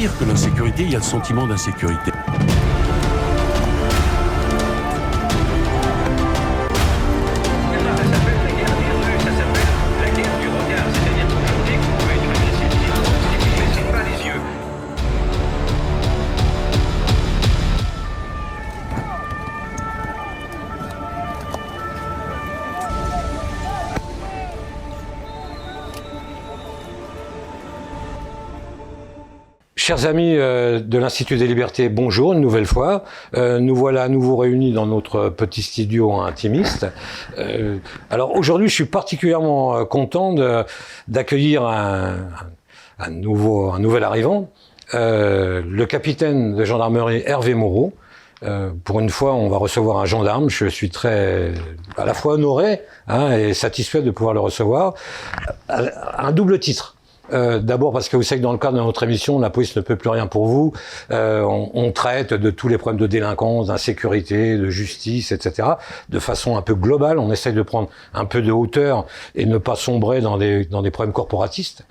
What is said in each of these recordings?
pire que l'insécurité, il y a le sentiment d'insécurité. Chers amis euh, de l'Institut des Libertés, bonjour une nouvelle fois. Euh, nous voilà à nouveau réunis dans notre petit studio intimiste. Euh, alors aujourd'hui, je suis particulièrement content d'accueillir un, nouveau, un nouvel arrivant, le capitaine de gendarmerie Hervé Moreau. pour une fois, on va recevoir un gendarme. Je suis très, à la fois honoré hein, et satisfait de pouvoir le recevoir. Un double titre. Euh, D'abord parce que vous savez que dans le cadre de notre émission, la police ne peut plus rien pour vous. Euh, on, on, traite de tous les problèmes de délinquance, d'insécurité, de justice, etc. De façon un peu globale. On essaye de prendre un peu de hauteur et ne pas sombrer dans des, dans des problèmes corporatistes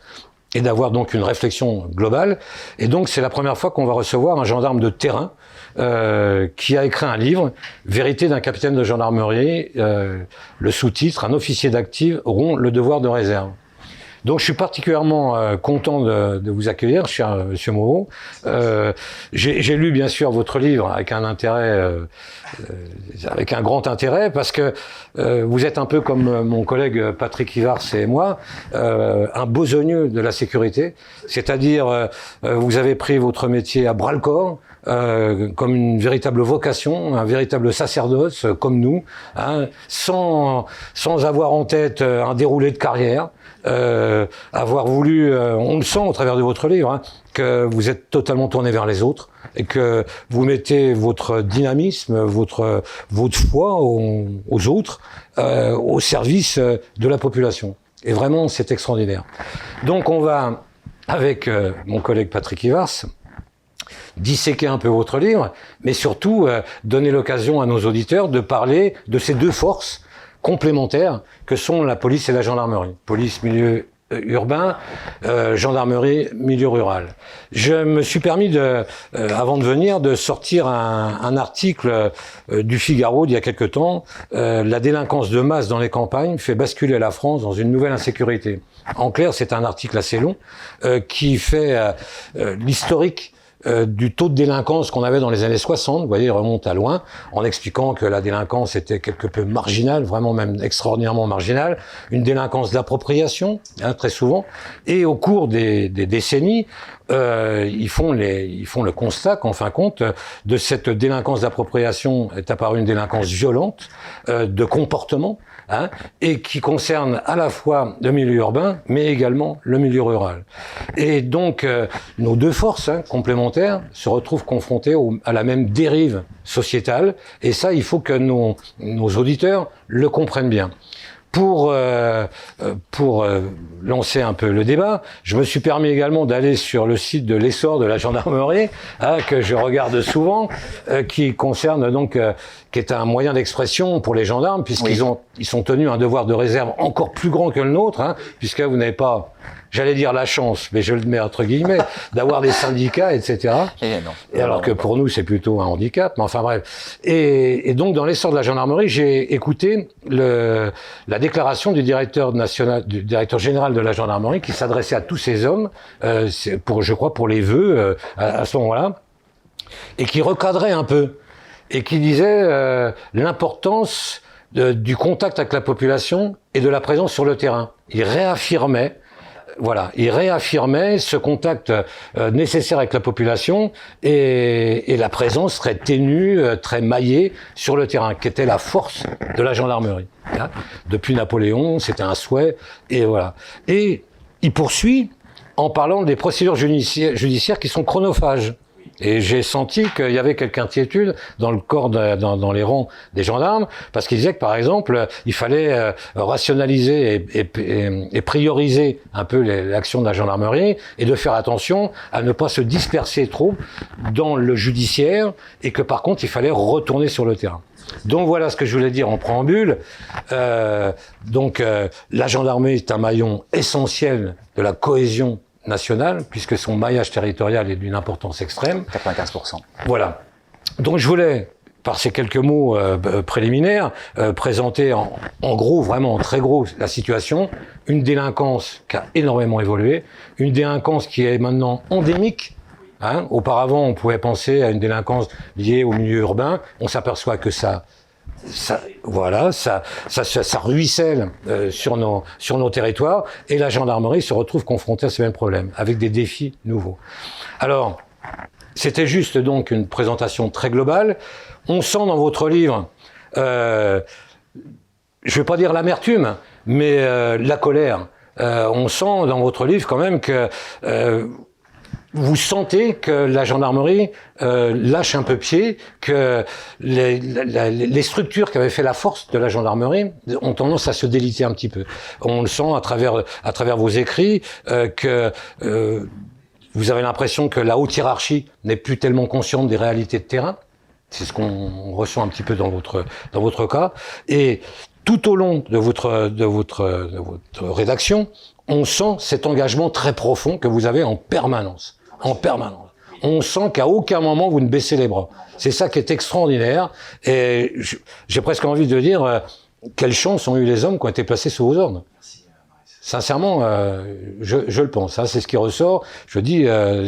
et d'avoir donc une réflexion globale. Et donc c'est la première fois qu'on va recevoir un gendarme de terrain euh, qui a écrit un livre, Vérité d'un capitaine de gendarmerie, euh, le sous-titre, Un officier d'active auront le devoir de réserve. Donc je suis particulièrement euh, content de, de, vous accueillir, cher euh, Monsieur Moreau. Euh, J'ai lu bien sûr votre livre avec un intérêt, euh, avec un grand intérêt, parce que vous êtes un peu comme mon collègue Patrick Ivars et moi, un besogneux de la sécurité, c'est-à-dire vous avez pris votre métier à bras le corps. Euh, comme une véritable vocation, un véritable sacerdoce, comme nous, hein, sans, sans avoir en tête un déroulé de carrière, euh, avoir voulu, euh, on le sent au travers de votre livre, hein, que vous êtes totalement tourné vers les autres et que vous mettez votre dynamisme, votre votre foi aux, autres, euh, au service de la population. Et vraiment, c'est extraordinaire. Donc, on va avec euh, mon collègue Patrick Ivars disséquer un peu votre livre, mais surtout euh, donner l'occasion à nos auditeurs de parler de ces deux forces complémentaires que sont la police et la gendarmerie. Police, milieu euh, urbain, euh, gendarmerie, milieu rural. Je me suis permis, de, euh, avant de venir, de sortir un, un article euh, du Figaro d'il y a quelque temps. Euh, la délinquance de masse dans les campagnes fait basculer la France dans une nouvelle insécurité. En clair, c'est un article assez long qui fait l'historique euh, du taux de délinquance qu'on avait dans les années 60, vous voyez, il remonte à loin, en expliquant que la délinquance était quelque peu marginale, vraiment même extraordinairement marginale, une délinquance d'appropriation, hein, très souvent, et au cours des, des décennies, euh, ils, font les, ils font le constat qu'en fin de compte, de cette délinquance d'appropriation est apparue une délinquance violente, euh, de comportement, hein, et qui concerne à la fois le milieu urbain, mais également le milieu rural. Et donc, euh, nos deux forces hein, complémentaires se retrouvent confrontées au, à la même dérive sociétale, et ça, il faut que nos, nos auditeurs le comprennent bien pour euh, euh, pour euh, lancer un peu le débat, je me suis permis également d'aller sur le site de l'essor de la gendarmerie hein, que je regarde souvent, euh, qui concerne donc euh, qui est un moyen d'expression pour les gendarmes puisqu'ils oui. ont ils sont tenus un devoir de réserve encore plus grand que le nôtre, hein, puisque vous n'avez pas j'allais dire la chance, mais je le mets entre guillemets, d'avoir des syndicats, etc. Et, non. et alors que pour nous, c'est plutôt un handicap, mais enfin bref. Et, et donc, dans l'essor de la gendarmerie, j'ai écouté le, la déclaration du directeur national, du directeur général de la gendarmerie, qui s'adressait à tous ces hommes, euh, pour, je crois, pour les vœux euh, à, à ce moment-là, et qui recadrait un peu, et qui disait euh, l'importance du contact avec la population et de la présence sur le terrain. Il réaffirmait voilà, il réaffirmait ce contact euh, nécessaire avec la population et, et, la présence très ténue, euh, très maillée sur le terrain, qui était la force de la gendarmerie. Hein. Depuis Napoléon, c'était un souhait, et voilà. Et il poursuit en parlant des procédures judiciaires, judiciaires qui sont chronophages. Et j'ai senti qu'il y avait quelque inquiétude dans le corps, dans, les rangs des gendarmes, parce qu'ils disaient que, par exemple, il fallait euh, rationaliser et, et, et, prioriser un peu l'action de la gendarmerie et de faire attention à ne pas se disperser trop dans le judiciaire et que, par contre, il fallait retourner sur le terrain. Donc voilà ce que je voulais dire en préambule. Euh, donc euh, la gendarmerie est un maillon essentiel de la cohésion national, puisque son maillage territorial est d'une importance extrême. 95%. Voilà. Donc je voulais, par ces quelques mots euh, préliminaires, euh, présenter en, en, gros, vraiment en très gros, la situation. Une délinquance qui a énormément évolué, une délinquance qui est maintenant endémique. Hein. Auparavant, on pouvait penser à une délinquance liée au milieu urbain. On s'aperçoit que ça ça, voilà, ça, ça, ça, ruisselle euh, sur, nos, sur nos territoires et la gendarmerie se retrouve confrontée à ce même problème avec des défis nouveaux. Alors, c'était juste donc une présentation très globale. On sent dans votre livre, euh, je ne vais pas dire l'amertume, mais euh, la colère. Euh, on sent dans votre livre quand même que euh, vous sentez que la gendarmerie euh, lâche un peu pied, que les, les, structures qui avaient fait la force de la gendarmerie ont tendance à se déliter un petit peu. On le sent à travers, à travers vos écrits, euh, que euh, vous avez l'impression que la haute hiérarchie n'est plus tellement consciente des réalités de terrain. C'est ce qu'on ressent un petit peu dans votre, dans votre cas. Et tout au long de votre, de votre, de votre rédaction, on sent cet engagement très profond que vous avez en permanence en permanence. On sent qu'à aucun moment vous ne baissez les bras. C'est ça qui est extraordinaire. Et j'ai presque envie de dire, euh, quelle chance ont eu les hommes qui ont été placés sous vos ordres. Sincèrement, euh, je, je, le pense. Hein, c'est ce qui ressort. Je dis, euh,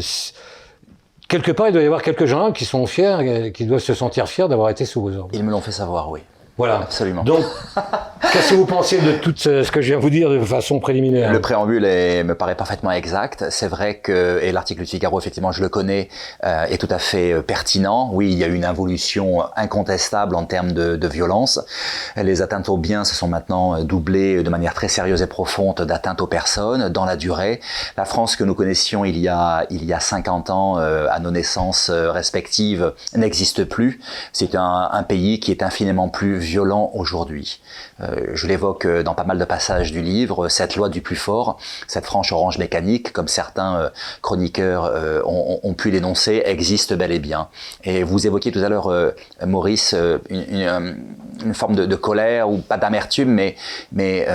quelque part, il doit y avoir quelques gens qui sont fiers, qui doivent se sentir fiers d'avoir été sous vos ordres. Ils me l'ont fait savoir, oui. Voilà. Absolument. Donc, qu'est-ce que vous pensez de tout ce que je viens de vous dire de façon préliminaire? Le préambule est, me paraît parfaitement exact. C'est vrai que, et l'article du Figaro, effectivement, je le connais, euh, est tout à fait euh, pertinent. Oui, il y a eu une évolution incontestable en termes de, de violence. Les atteintes aux biens se sont maintenant euh, doublées de manière très sérieuse et profonde d'atteintes aux personnes dans la durée. La France que nous connaissions il y a, il y a 50 ans, euh, à nos naissances respectives, n'existe plus. C'est un, un pays qui est infiniment plus violent aujourd'hui. Euh, je l'évoque euh, dans pas mal de passages du livre, cette loi du plus fort, cette franche orange mécanique, comme certains euh, chroniqueurs euh, ont, ont, pu l'énoncer, existe bel et bien. Et vous évoquiez tout à l'heure, euh, Maurice, une, une, une, forme de, de, colère, ou pas d'amertume, mais... mais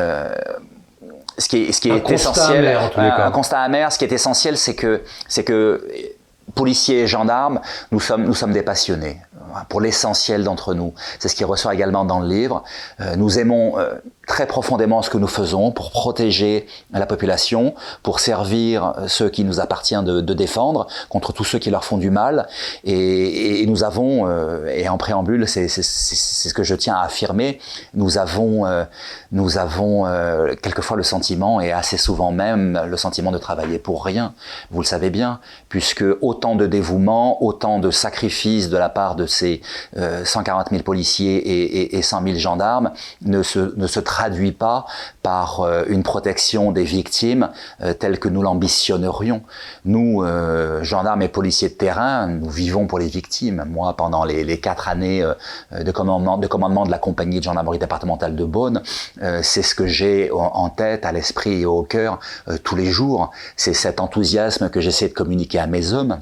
ce qui est, ce qui est essentiel, amer, un, un constat amer, ce qui est essentiel, c'est que, c'est que policiers et gendarmes, nous sommes, nous sommes des passionnés pour l'essentiel d'entre nous. C'est ce qui ressort également dans le livre. Euh, nous aimons euh, très profondément ce que nous faisons pour protéger la population, pour servir ceux qui nous appartient de, défendre contre tous ceux qui leur font du mal. Et, et nous avons, euh, et en préambule, c'est ce que je tiens à affirmer, nous avons, euh, nous avons euh, quelquefois le sentiment, et assez souvent même, le sentiment de travailler pour rien. Vous le savez bien, puisque autant de dévouement, autant de sacrifices de la part de ces 140 000 policiers et, et, et 100 000 gendarmes ne se, ne se traduit pas par euh, une protection des victimes euh, telle que nous l'ambitionnerions. Nous, euh, gendarmes et policiers de terrain, nous vivons pour les victimes. Moi, pendant les, quatre années de, commandement, de commandement de la compagnie de gendarmerie départementale de Beaune, c'est ce que j'ai en tête, à l'esprit et au cœur tous les jours. C'est cet enthousiasme que j'essaie de communiquer à mes hommes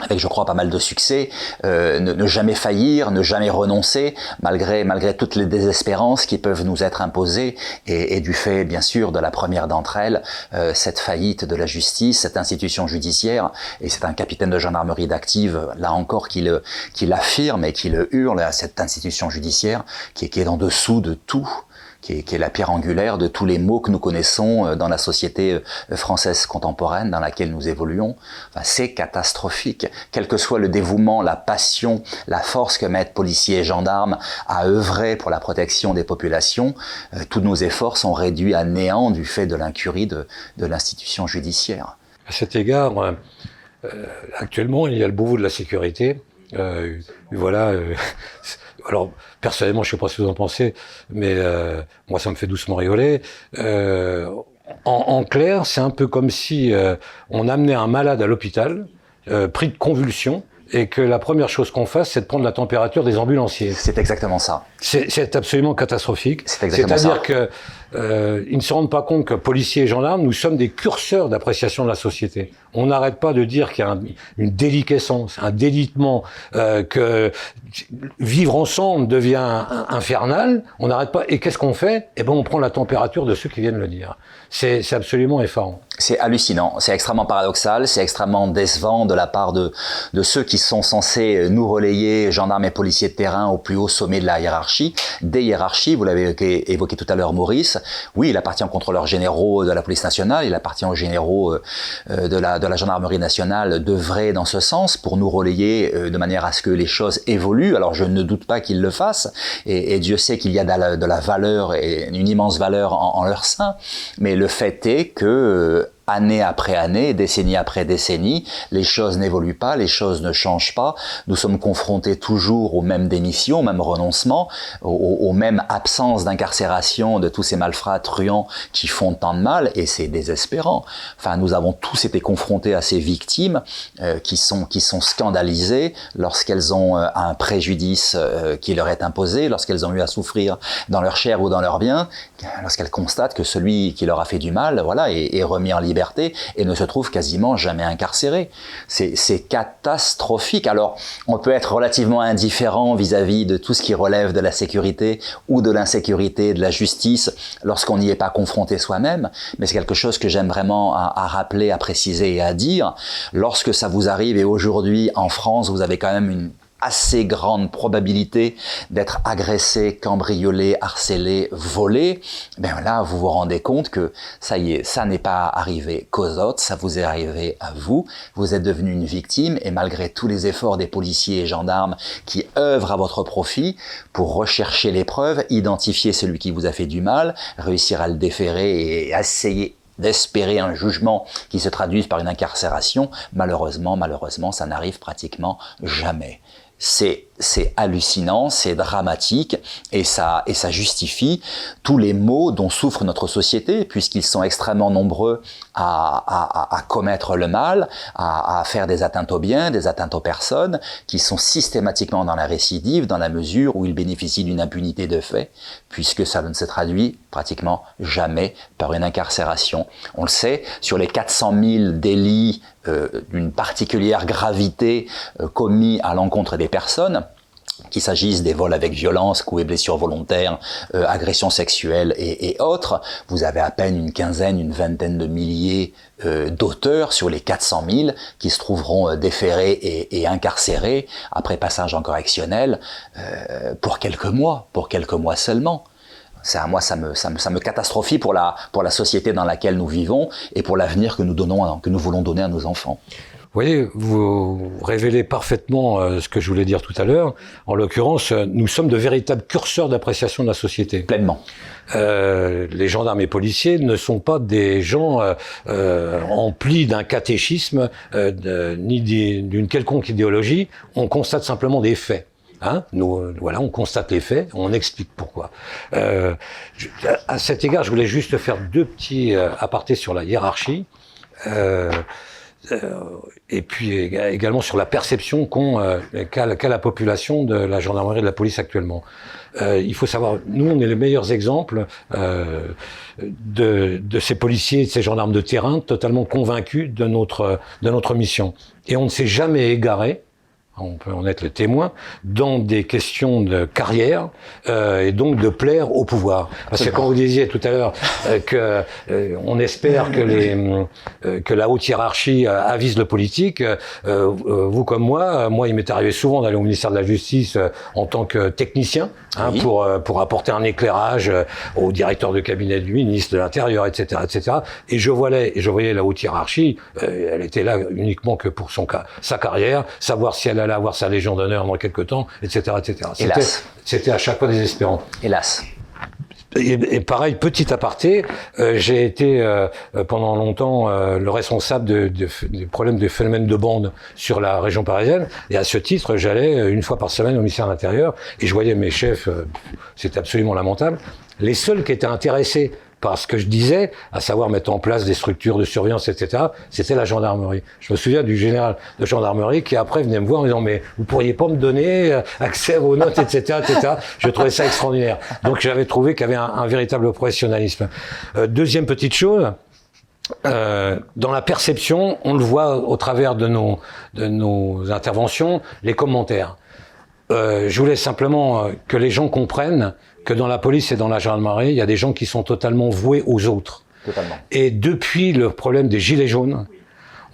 avec je crois pas mal de succès, euh, ne, ne, jamais faillir, ne jamais renoncer, malgré malgré toutes les désespérances qui peuvent nous être imposées, et, et du fait bien sûr de la première d'entre elles, euh, cette faillite de la justice, cette institution judiciaire, et c'est un capitaine de gendarmerie d'active, là encore, qui le qui l'affirme et qui le hurle à cette institution judiciaire, qui, qui est en dessous de tout, qui est, qui est, la pierre angulaire de tous les maux que nous connaissons euh, dans la société euh, française contemporaine dans laquelle nous évoluons. Enfin, c'est catastrophique. Quel que soit le dévouement, la passion, la force que mettent policiers et gendarmes à œuvrer pour la protection des populations, euh, tous nos efforts sont réduits à néant du fait de l'incurie de, de l'institution judiciaire. À cet égard, euh, actuellement, il y a le Beauvau de la sécurité. Euh, voilà. Alors personnellement, je sais pas ce que vous en pensez, mais euh, moi, ça me fait doucement rigoler. Euh, en, en, clair, c'est un peu comme si euh, on amenait un malade à l'hôpital, euh, pris de convulsions, et que la première chose qu'on fasse, c'est de prendre la température des ambulanciers. C'est exactement ça. C'est absolument catastrophique. C'est exactement ça. C'est-à-dire que euh, ils ne se rendent pas compte que policiers et gendarmes, nous sommes des curseurs d'appréciation de la société. On n'arrête pas de dire qu'il y a une déliquescence, un délitement, euh, que vivre ensemble devient infernal. On n'arrête pas. Et qu'est-ce qu'on fait? Eh ben, on prend la température de ceux qui viennent le dire. C'est absolument effarant. C'est hallucinant, c'est extrêmement paradoxal, c'est extrêmement décevant de la part de, de ceux qui sont censés nous relayer, gendarmes et policiers de terrain, au plus haut sommet de la hiérarchie. Des hiérarchies, vous l'avez évoqué, évoqué, tout à l'heure Maurice, oui, il appartient aux contrôleurs généraux de la police nationale, il appartient aux généraux euh, de, la, de la gendarmerie nationale d'œuvrer dans ce sens pour nous relayer euh, de manière à ce que les choses évoluent. Alors je ne doute pas qu'ils le fassent, et, Dieu sait qu'il y a de la, valeur et une immense valeur en, leur sein, mais le fait est que euh, année après année, décennie après décennie, les choses n'évoluent pas, les choses ne changent pas. Nous sommes confrontés toujours aux mêmes démissions, aux mêmes renoncements, aux, mêmes absences d'incarcération de tous ces malfrats truands qui font tant de mal, et c'est désespérant. Enfin, nous avons tous été confrontés à ces victimes euh, qui sont qui sont scandalisées lorsqu'elles ont euh, un préjudice euh, qui leur est imposé, lorsqu'elles ont eu à souffrir dans leur chair ou dans leur bien, lorsqu'elles constatent que celui qui leur a fait du mal, voilà, est, est remis en liberté et ne se trouve quasiment jamais incarcéré. C'est catastrophique. Alors, on peut être relativement indifférent vis-à-vis de tout ce qui relève de la sécurité ou de l'insécurité, de la justice, lorsqu'on n'y est pas confronté soi-même, mais c'est quelque chose que j'aime vraiment à, rappeler, à préciser et à dire. Lorsque ça vous arrive, et aujourd'hui en France, vous avez quand même une assez grande probabilité d'être agressé, cambriolé, harcelé, volé, ben là, vous vous rendez compte que ça y est, ça n'est pas arrivé qu'aux autres, ça vous est arrivé à vous. Vous êtes devenu une victime et malgré tous les efforts des policiers et gendarmes qui œuvrent à votre profit pour rechercher les preuves, identifier celui qui vous a fait du mal, réussir à le déférer et essayer d'espérer un jugement qui se traduise par une incarcération, malheureusement, malheureusement, ça n'arrive pratiquement jamais c'est c'est hallucinant, c'est dramatique et ça et ça justifie tous les maux dont souffre notre société puisqu'ils sont extrêmement nombreux à, à, à commettre le mal, à, à, faire des atteintes aux biens, des atteintes aux personnes, qui sont systématiquement dans la récidive dans la mesure où ils bénéficient d'une impunité de fait puisque ça ne se traduit pratiquement jamais par une incarcération. On le sait, sur les 400 000 délits euh, d'une particulière gravité euh, commis à l'encontre des personnes, qu'il s'agisse des vols avec violence, coups et blessures volontaires, euh, agressions sexuelles et, et, autres, vous avez à peine une quinzaine, une vingtaine de milliers euh, d'auteurs sur les 400 000 qui se trouveront euh, déférés et, et, incarcérés après passage en correctionnel euh, pour quelques mois, pour quelques mois seulement. Ça, moi, ça me, ça me, ça me catastrophie pour la, pour la société dans laquelle nous vivons et pour l'avenir que nous donnons, que nous voulons donner à nos enfants. Vous voyez, vous révélez parfaitement euh, ce que je voulais dire tout à l'heure. En l'occurrence, euh, nous sommes de véritables curseurs d'appréciation de la société. Pleinement. Euh, les gendarmes et policiers ne sont pas des gens euh, euh emplis d'un catéchisme de, ni d'une quelconque idéologie. On constate simplement des faits. Hein Nous, voilà, on constate les faits, on explique pourquoi. Euh, à cet égard, je voulais juste faire deux petits apartés sur la hiérarchie. Euh, euh, et puis également sur la perception euh, qu'a la population de la gendarmerie et de la police actuellement. Euh, il faut savoir, nous, on est les meilleurs exemples euh, de, de, ces policiers, de ces gendarmes de terrain, totalement convaincus de notre de notre mission. Et on ne s'est jamais égaré on peut en être le témoin, dans des questions de carrière euh, et donc de plaire au pouvoir. Parce que quand vous disiez tout à l'heure euh, que euh, on espère que les euh, que la haute hiérarchie euh, avise le politique, vous comme moi, moi il m'est arrivé souvent d'aller au ministère de la Justice en tant que technicien hein, pour pour apporter un éclairage au directeur de cabinet du ministre de l'Intérieur, etc., etc. Et je voyais je voyais la haute hiérarchie, elle était là uniquement que pour son sa carrière, savoir si elle allait avoir sa Légion d'honneur dans quelques temps, etc. etc. C'était à chaque fois désespérant. Hélas. Et, pareil, petit aparté, euh, j'ai été euh, pendant longtemps euh, le responsable de, de, du problème des phénomènes de bande sur la région parisienne. Et à ce titre, j'allais une fois par semaine au ministère de l'Intérieur et je voyais mes chefs, c'était absolument lamentable. Les seuls qui étaient intéressés par ce que je disais, à savoir mettre en place des structures de surveillance, etc., c'était la gendarmerie. Je me souviens du général de gendarmerie qui après venait me voir en disant mais vous pourriez pas me donner euh, accès vos notes, etc., etc. Je trouvais ça extraordinaire. Donc j'avais trouvé qu'il y avait un, un véritable professionnalisme. Euh, deuxième petite chose, euh, dans la perception, on le voit au travers de nos, de nos interventions, les commentaires. Euh, je voulais simplement euh, que les gens comprennent que dans la police et dans la gendarmerie, il y a des gens qui sont totalement voués aux autres. Totalement. Et depuis le problème des gilets jaunes,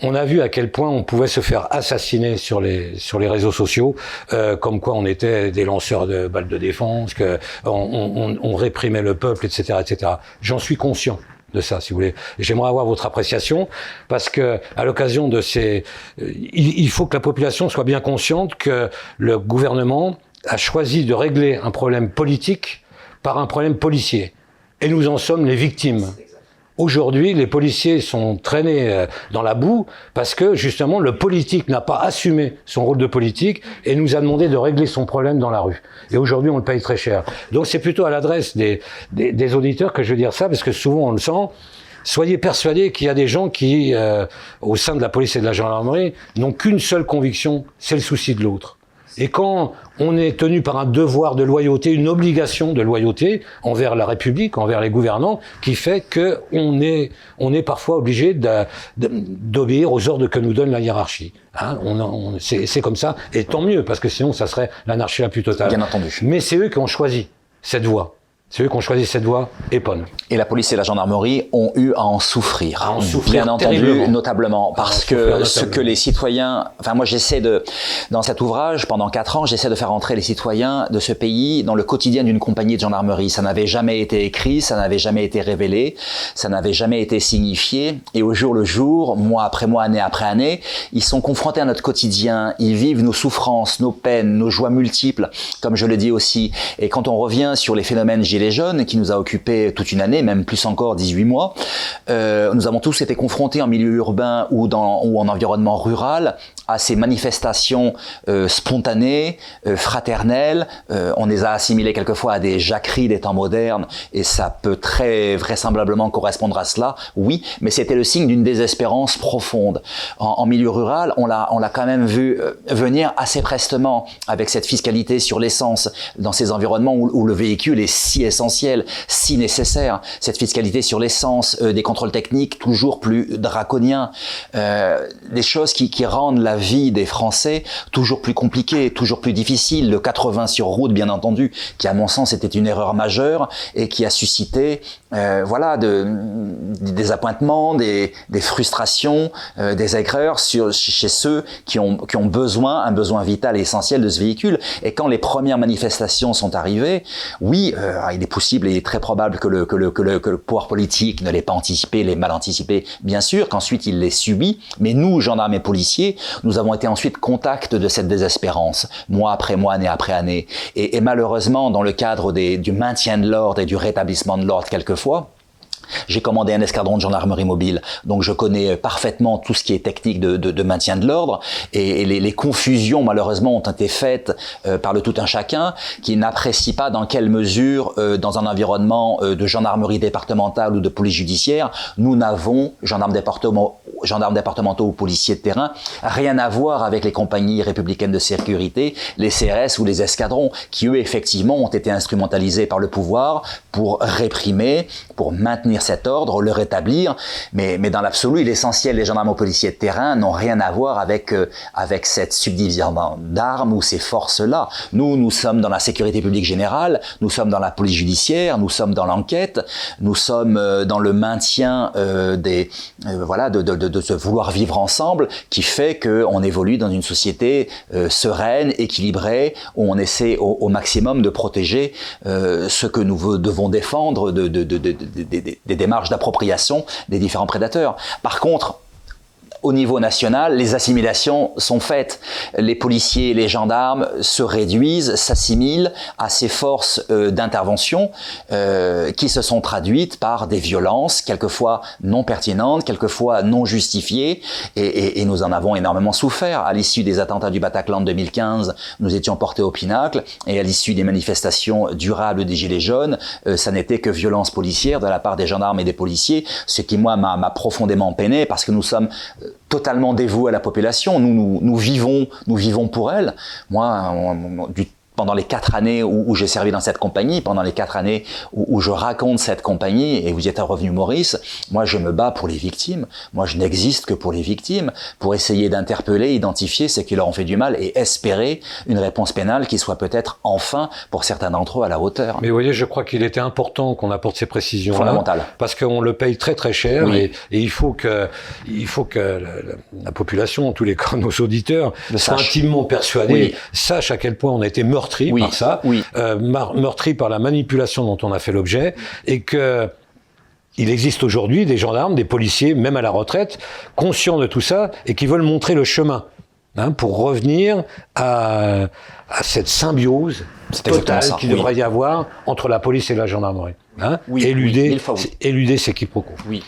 on a vu à quel point on pouvait se faire assassiner sur les sur les réseaux sociaux, euh, comme quoi on était des lanceurs de balles de défense, que on, on, on réprimait le peuple, etc., etc. J'en suis conscient de ça, si vous voulez. J'aimerais avoir votre appréciation parce que à l'occasion de ces, euh, il, il faut que la population soit bien consciente que le gouvernement a choisi de régler un problème politique par un problème policier, et nous en sommes les victimes. Aujourd'hui, les policiers sont traînés euh, dans la boue parce que justement le politique n'a pas assumé son rôle de politique et nous a demandé de régler son problème dans la rue. Et aujourd'hui, on le paye très cher. Donc c'est plutôt à l'adresse des, des, des, auditeurs que je veux dire ça parce que souvent on le sent. Soyez persuadés qu'il y a des gens qui, euh, au sein de la police et de la gendarmerie, n'ont qu'une seule conviction, c'est le souci de l'autre. Et quand on est tenu par un devoir de loyauté, une obligation de loyauté envers la République, envers les gouvernants, qui fait que on est, on est parfois obligé d'obéir aux ordres que nous donne la hiérarchie. Hein, on, on, c'est comme ça, et tant mieux, parce que sinon ça serait l'anarchie la plus totale. Bien entendu. Mais c'est eux qui ont choisi cette voie. C'est eux qui ont choisi cette voie, EPON. Et la police et la gendarmerie ont eu à en souffrir. À en souffrir Bien entendu, notablement. Parce que notablement. ce que les citoyens, enfin moi j'essaie de, dans cet ouvrage, pendant quatre ans, j'essaie de faire entrer les citoyens de ce pays dans le quotidien d'une compagnie de gendarmerie. Ça n'avait jamais été écrit, ça n'avait jamais été révélé, ça n'avait jamais été signifié. Et au jour le jour, mois après mois, année après année, ils sont confrontés à notre quotidien, ils vivent nos souffrances, nos peines, nos joies multiples, comme je le dis aussi. Et quand on revient sur les phénomènes Gilets jaunes, qui nous a occupé toute une année, même plus encore 18 mois, euh, nous avons tous été confrontés en milieu urbain ou en environnement rural à ces manifestations euh, spontanées, euh, fraternelles. Euh, on les a assimilées quelquefois à des jacqueries des temps modernes, et ça peut très vraisemblablement correspondre à cela, oui, mais c'était le signe d'une désespérance profonde. En, en milieu rural, on l'a, on l'a quand même vu euh, venir assez prestement avec cette fiscalité sur l'essence dans ces environnements où, où, le véhicule est si essentiel, si nécessaire. Cette fiscalité sur l'essence, euh, des contrôles techniques toujours plus draconiens, euh, des choses qui, qui rendent la vie des Français toujours plus compliquée, toujours plus difficile. Le 80 sur route, bien entendu, qui à mon sens était une erreur majeure et qui a suscité, euh, voilà, de, des appointements, des, frustrations, euh, des aigreurs sur, chez ceux qui ont, qui ont besoin, un besoin vital et essentiel de ce véhicule. Et quand les premières manifestations sont arrivées, oui, euh, il est possible et très probable que le, que le, que le, que le pouvoir politique ne l'ait pas anticipé, l'ait mal anticipé, bien sûr, qu'ensuite il l'ait subi. Mais nous, gendarmes et policiers, nous avons été ensuite contact de cette désespérance, mois après mois, année après année. Et, malheureusement, dans le cadre du maintien de l'ordre et du rétablissement de l'ordre quelquefois, j'ai commandé un escadron de gendarmerie mobile, donc je connais parfaitement tout ce qui est technique de, maintien de l'ordre. Et, les, confusions, malheureusement, ont été faites euh, par le tout un chacun qui n'apprécie pas dans quelle mesure, euh, dans un environnement euh, de gendarmerie départementale ou de police judiciaire, nous n'avons, gendarmes départementaux ou policiers de terrain, rien à voir avec les compagnies républicaines de sécurité, les CRS ou les escadrons, qui eux, effectivement, ont été instrumentalisés par le pouvoir pour réprimer, pour maintenir cet ordre, le rétablir, mais, mais dans l'absolu, l'essentiel des gendarmes policiers de terrain n'ont rien à voir avec, euh, avec cette subdivision d'armes ou ces forces-là. Nous, nous sommes dans la sécurité publique générale, nous sommes dans la police judiciaire, nous sommes dans l'enquête, nous sommes euh, dans le maintien euh, des, euh, voilà, de, de, de, de, se vouloir vivre ensemble, qui fait qu'on évolue dans une société euh, sereine, équilibrée, où on essaie au, au maximum de protéger euh, ce que nous devons défendre de, des démarches d'appropriation des différents prédateurs. Par contre, au niveau national, les assimilations sont faites. Les policiers, les gendarmes se réduisent, s'assimilent à ces forces euh, d'intervention euh, qui se sont traduites par des violences, quelquefois non pertinentes, quelquefois non justifiées, et, et, et nous en avons énormément souffert. À l'issue des attentats du Bataclan de 2015, nous étions portés au pinacle, et à l'issue des manifestations durables des Gilets jaunes, euh, ça n'était que violence policière de la part des gendarmes et des policiers, ce qui moi m'a profondément peiné parce que nous sommes euh, totalement dévoués à la population. Nous, nous, nous vivons, nous vivons pour elle. Moi, on, du pendant les quatre années où, où j'ai servi dans cette compagnie, pendant les quatre années où, où, je raconte cette compagnie, et vous y êtes revenu Maurice, moi je me bats pour les victimes. Moi je n'existe que pour les victimes, pour essayer d'interpeller, identifier ceux qui leur ont fait du mal et espérer une réponse pénale qui soit peut-être enfin, pour certains d'entre eux, à la hauteur. Mais vous voyez, je crois qu'il était important qu'on apporte ces précisions Fondamentales. parce qu'on le paye très très cher Oui. et, et il faut que, il faut que la, la- la population, en tous les cas nos auditeurs, soient intimement persuadés, Oui. sachent à quel point on a été meurtri Oui, par ça, oui. euh, meurtri par la manipulation dont on a fait l'objet, et que il existe aujourd'hui des gendarmes, des policiers, même à la retraite, conscients de tout ça et qui veulent montrer le chemin hein, pour revenir à, à cette symbiose totale qu'il oui. devrait y avoir entre la police et la gendarmerie. Hein, Oui, éluder, éluder ces quiproquos. Oui.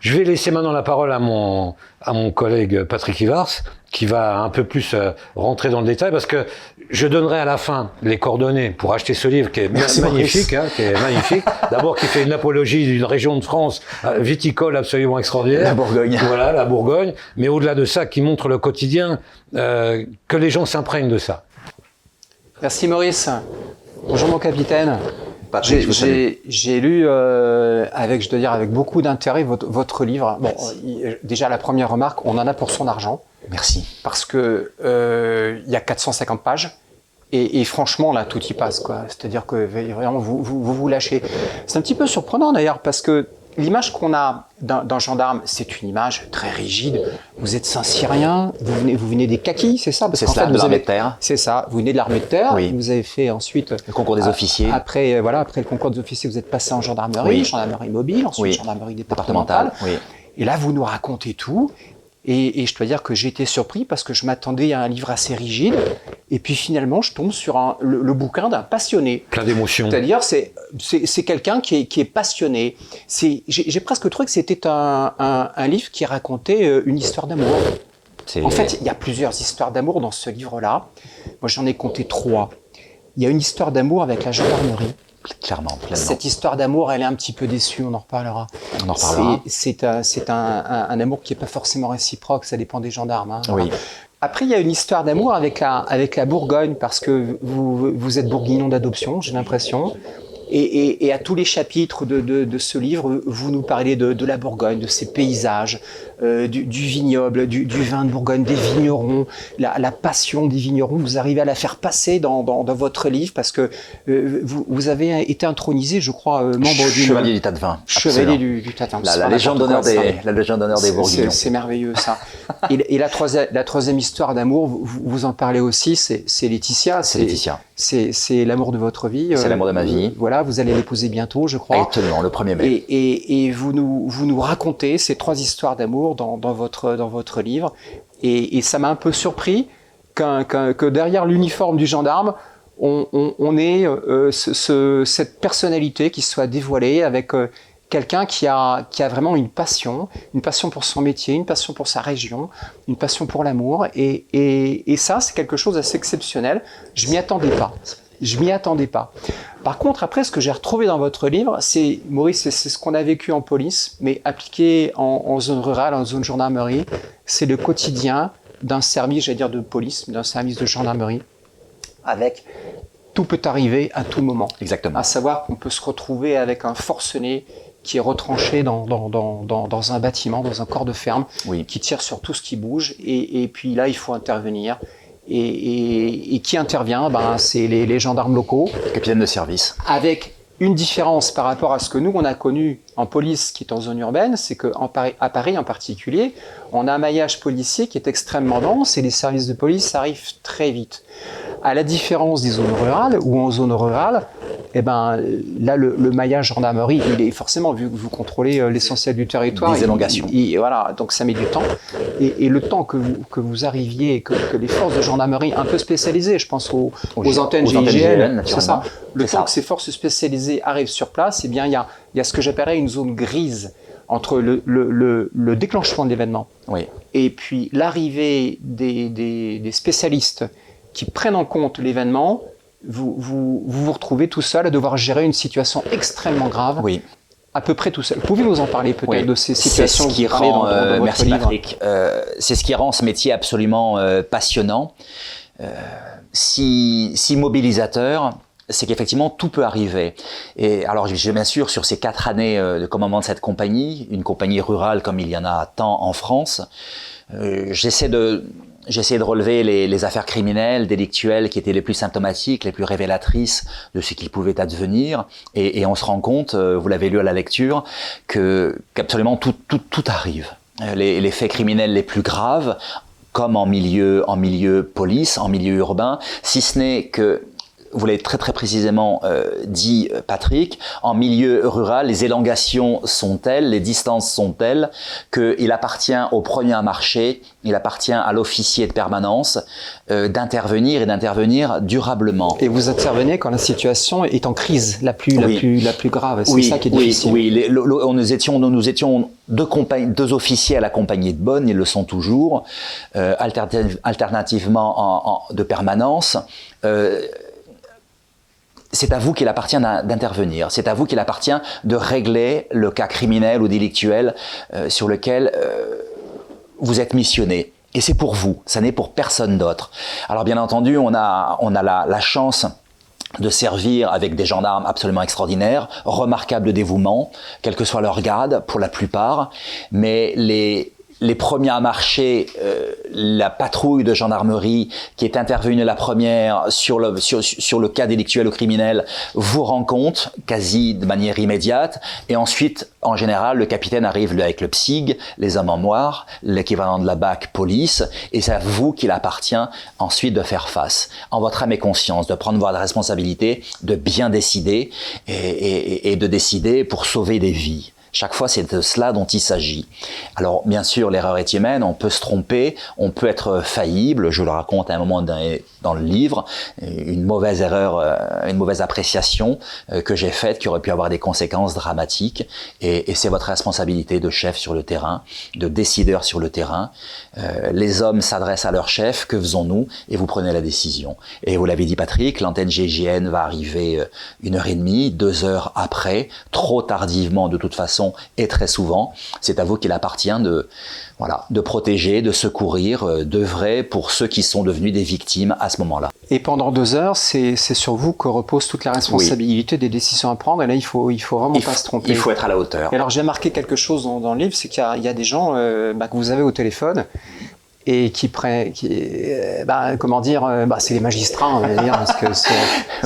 Je vais laisser maintenant la parole à mon, à mon collègue Patrick Ivars, qui va un peu plus euh, rentrer dans le détail, parce que je donnerai à la fin les coordonnées pour acheter ce livre qui est Merci, magnifique, hein, qui est magnifique. D'abord, qui fait une apologie d'une région de France euh, viticole absolument extraordinaire. La Bourgogne. Voilà, la Bourgogne. Mais au-delà de ça, qui montre le quotidien, euh, que les gens s'imprègnent de ça. Merci Maurice. Bonjour mon capitaine. J'ai- lu euh, avec, je dois dire, avec beaucoup d'intérêt votre, votre livre. Bon, il- déjà la première remarque, on en a pour son argent Merci. parce que euh, il y a 450 pages. Et, et franchement, là, tout y passe, quoi. C'est-à-dire que vraiment, vous vous, vous, vous lâchez. C'est un petit peu surprenant d'ailleurs, parce que l'image qu'on a d'un gendarme, c'est une image très rigide. Vous êtes Saint-Cyrien, vous venez, vous venez des kakis, c'est ça? Parce C'est cela, fait, de l'armée de terre. C'est ça. Vous venez de l'armée de terre. Oui. Vous avez fait ensuite Le concours des a- officiers. Après, euh, voilà, après le concours des officiers, vous êtes passé en gendarmerie, Oui. gendarmerie mobile, ensuite Oui. gendarmerie départementale. Et là, vous nous racontez tout. Et, et je dois dire que j'ai été surpris parce que je m'attendais à un livre assez rigide. Et puis finalement, je tombe sur un- le, le bouquin d'un passionné. Plein d'émotions. C'est-à-dire, c'est c'est c'est quelqu'un qui est, qui est passionné. C'est- J'ai j'ai presque trouvé que c'était un, un, un livre qui racontait euh, une histoire d'amour. C'est- En fait, il y a plusieurs histoires d'amour dans ce livre-là. Moi, j'en ai compté trois. Il y a une histoire d'amour avec la gendarmerie. Clairement, pleinement. Cette histoire d'amour, elle est un petit peu déçue, on en reparlera. On en reparlera. C'est- un, un, un- un amour qui n'est pas forcément réciproque, ça dépend des gendarmes. hein. Oui. Après, il y a une histoire d'amour avec la, avec la Bourgogne, parce que vous, vous êtes bourguignon d'adoption, j'ai l'impression. Et, et- et à tous les chapitres de, de- de ce livre, vous nous parlez de, de la Bourgogne, de ses paysages, euh, du, du vignoble, du, du vin de Bourgogne, des vignerons, la, la passion des vignerons. Vous arrivez à la faire passer dans, dans- dans votre livre parce que euh, vous, vous avez été intronisé, je crois, euh, membre du Chevalier du tas de vin. Chevalier du, du Tatin. La, C'est la légende d'honneur des, la légende d'honneur des C'est- Bourguignons. C'est merveilleux ça. et, et la, troisième, la troisième histoire d'amour, vous, vous en parlez aussi, c'est Laetitia. C'est Laetitia. C'est l'amour de votre vie. C'est l'amour de ma vie. Voilà, vous allez l'épouser bientôt, je crois. Étonnant, le 1er mai. Et, et, et vous, nous, vous nous racontez ces trois histoires d'amour dans, dans, votre, dans votre livre. Et, et ça m'a un peu surpris que derrière l'uniforme du gendarme, on, on, on ait euh, ce- ce- cette personnalité qui soit dévoilée avec euh, quelqu'un qui a, qui a vraiment une passion, une passion pour son métier, une passion pour sa région, une passion pour l'amour. Et, et, et ça, c'est quelque chose d'assez exceptionnel. Je m'y attendais pas. Je m'y attendais pas. Par contre, après, ce que j'ai retrouvé dans votre livre, c'est, Maurice, c'est ce qu'on a vécu en police, mais appliqué en, en zone rurale, en zone gendarmerie. C'est le quotidien d'un service, j'allais dire de police, d'un service de gendarmerie, avec tout peut arriver à tout moment. Exactement. À savoir qu'on peut se retrouver avec un forcené qui est retranché dans, dans, dans, dans, dans un bâtiment, dans un corps de ferme, Oui. qui tire sur tout ce qui bouge. Et, et puis là, il faut intervenir. Et, et, et qui intervient ben, C'est les, les gendarmes locaux, Capitaine de service. avec une différence par rapport à ce que nous, on a connu en police qui est en zone urbaine, c'est qu'à Paris, à Paris en particulier, on a un maillage policier qui est extrêmement dense et les services de police arrivent très vite. À la différence des zones rurales, où en zone rurale, eh ben, là, le, maillage gendarmerie, il est forcément, vu que vous contrôlez euh, l'essentiel du territoire. Des élongations. voilà, donc ça met du temps. Et, le temps que vous, que vous arriviez, que, que, les forces de gendarmerie un peu spécialisées, je pense aux, aux, antennes GIGN, c'est ça, le temps que ces forces spécialisées arrivent sur place, eh bien, il y a, y a ce que j'appellerais une zone grise entre le, le, le, déclenchement de l'événement oui. et puis l'arrivée des, des, des, spécialistes qui prennent en compte l'événement, vous, vous, vous, retrouvez tout seul à devoir gérer une situation extrêmement grave. Oui. À peu près tout seul. Pouvez-vous en parler peut-être de ces situations ce qui rend, dans, euh, merci Patrick. Euh, c'est ce qui rend ce métier absolument euh, passionnant, si, si mobilisateur c'est qu'effectivement tout peut arriver. Et alors, je bien sûr, sur ces quatre années euh, de commandement de cette compagnie, une compagnie rurale comme il y en a tant en France, euh, j'essaie de de relever les, affaires criminelles, délictuelles qui étaient les plus symptomatiques, les plus révélatrices de ce qu'il pouvait advenir. Et, on se rend compte, euh, vous l'avez lu à la lecture, que qu'absolument tout, tout, tout arrive. Les, les, faits criminels les plus graves, comme en milieu, en milieu police, en milieu urbain, si ce n'est que vous l'avez très très précisément euh, dit euh, Patrick, en milieu rural, les élongations sont telles, les distances sont telles qu'il appartient au premier à marché, il appartient à l'officier de permanence euh, d'intervenir et d'intervenir durablement? Et vous intervenez quand la situation est en crise la plus, la plus, la plus grave, c'est ça qui est difficile. Oui, les, nous, étions, nous, étions deux, deux officiers à la compagnie de Bonne, ils le sont toujours, alternativement en, de permanence c'est à vous qu'il appartient d'intervenir, c'est à vous qu'il appartient de régler le cas criminel ou délictuel euh, sur lequel euh, vous êtes missionné. Et c'est pour vous, ça n'est pour personne d'autre. Alors bien entendu, on a, on a la, chance de servir avec des gendarmes absolument extraordinaires, remarquables de dévouement, quel que soit leur grade pour la plupart, mais les, les premiers à marcher, euh, la patrouille de gendarmerie qui est intervenue la première sur le, sur, sur le cas délictuel ou criminel vous rend compte quasi de manière immédiate. Et ensuite, en général, le capitaine arrive avec le PSIG, les hommes en noir, l'équivalent de la BAC police, et c'est à vous qu'il appartient ensuite de faire face, en votre âme et conscience, de prendre votre responsabilité, de bien décider et, et, et de décider pour sauver des vies. Chaque fois, c'est de cela dont il s'agit. Alors, bien sûr, l'erreur est humaine, on peut se tromper, on peut être faillible, je le raconte à un moment dans le livre, une mauvaise erreur, euh, une mauvaise appréciation euh, que j'ai faite qui aurait pu avoir des conséquences dramatiques. Et, c'est votre responsabilité de chef sur le terrain, de décideur sur le terrain. Euh, les hommes s'adressent à leur chef, que faisons-nous? Et vous prenez la décision. Et vous l'avez dit Patrick, l'antenne GGN va arriver une heure et demie, deux heures après, trop tardivement de toute façon et très souvent, c'est à vous qu'il appartient de, voilà, de protéger, de secourir, euh, d'œuvrer pour ceux qui sont devenus des victimes à ce moment-là. Et pendant deux heures, c'est sur vous que repose toute la responsabilité des décisions à prendre. Et là, il faut, il faut vraiment pas se tromper. Il faut être à la hauteur. Et alors, j'ai marqué quelque chose dans, le livre, c'est qu'il y, a des gens euh, bah, que vous avez au téléphone et qui prennent, euh, bah, comment dire, bah, c'est les magistrats, on va dire, parce que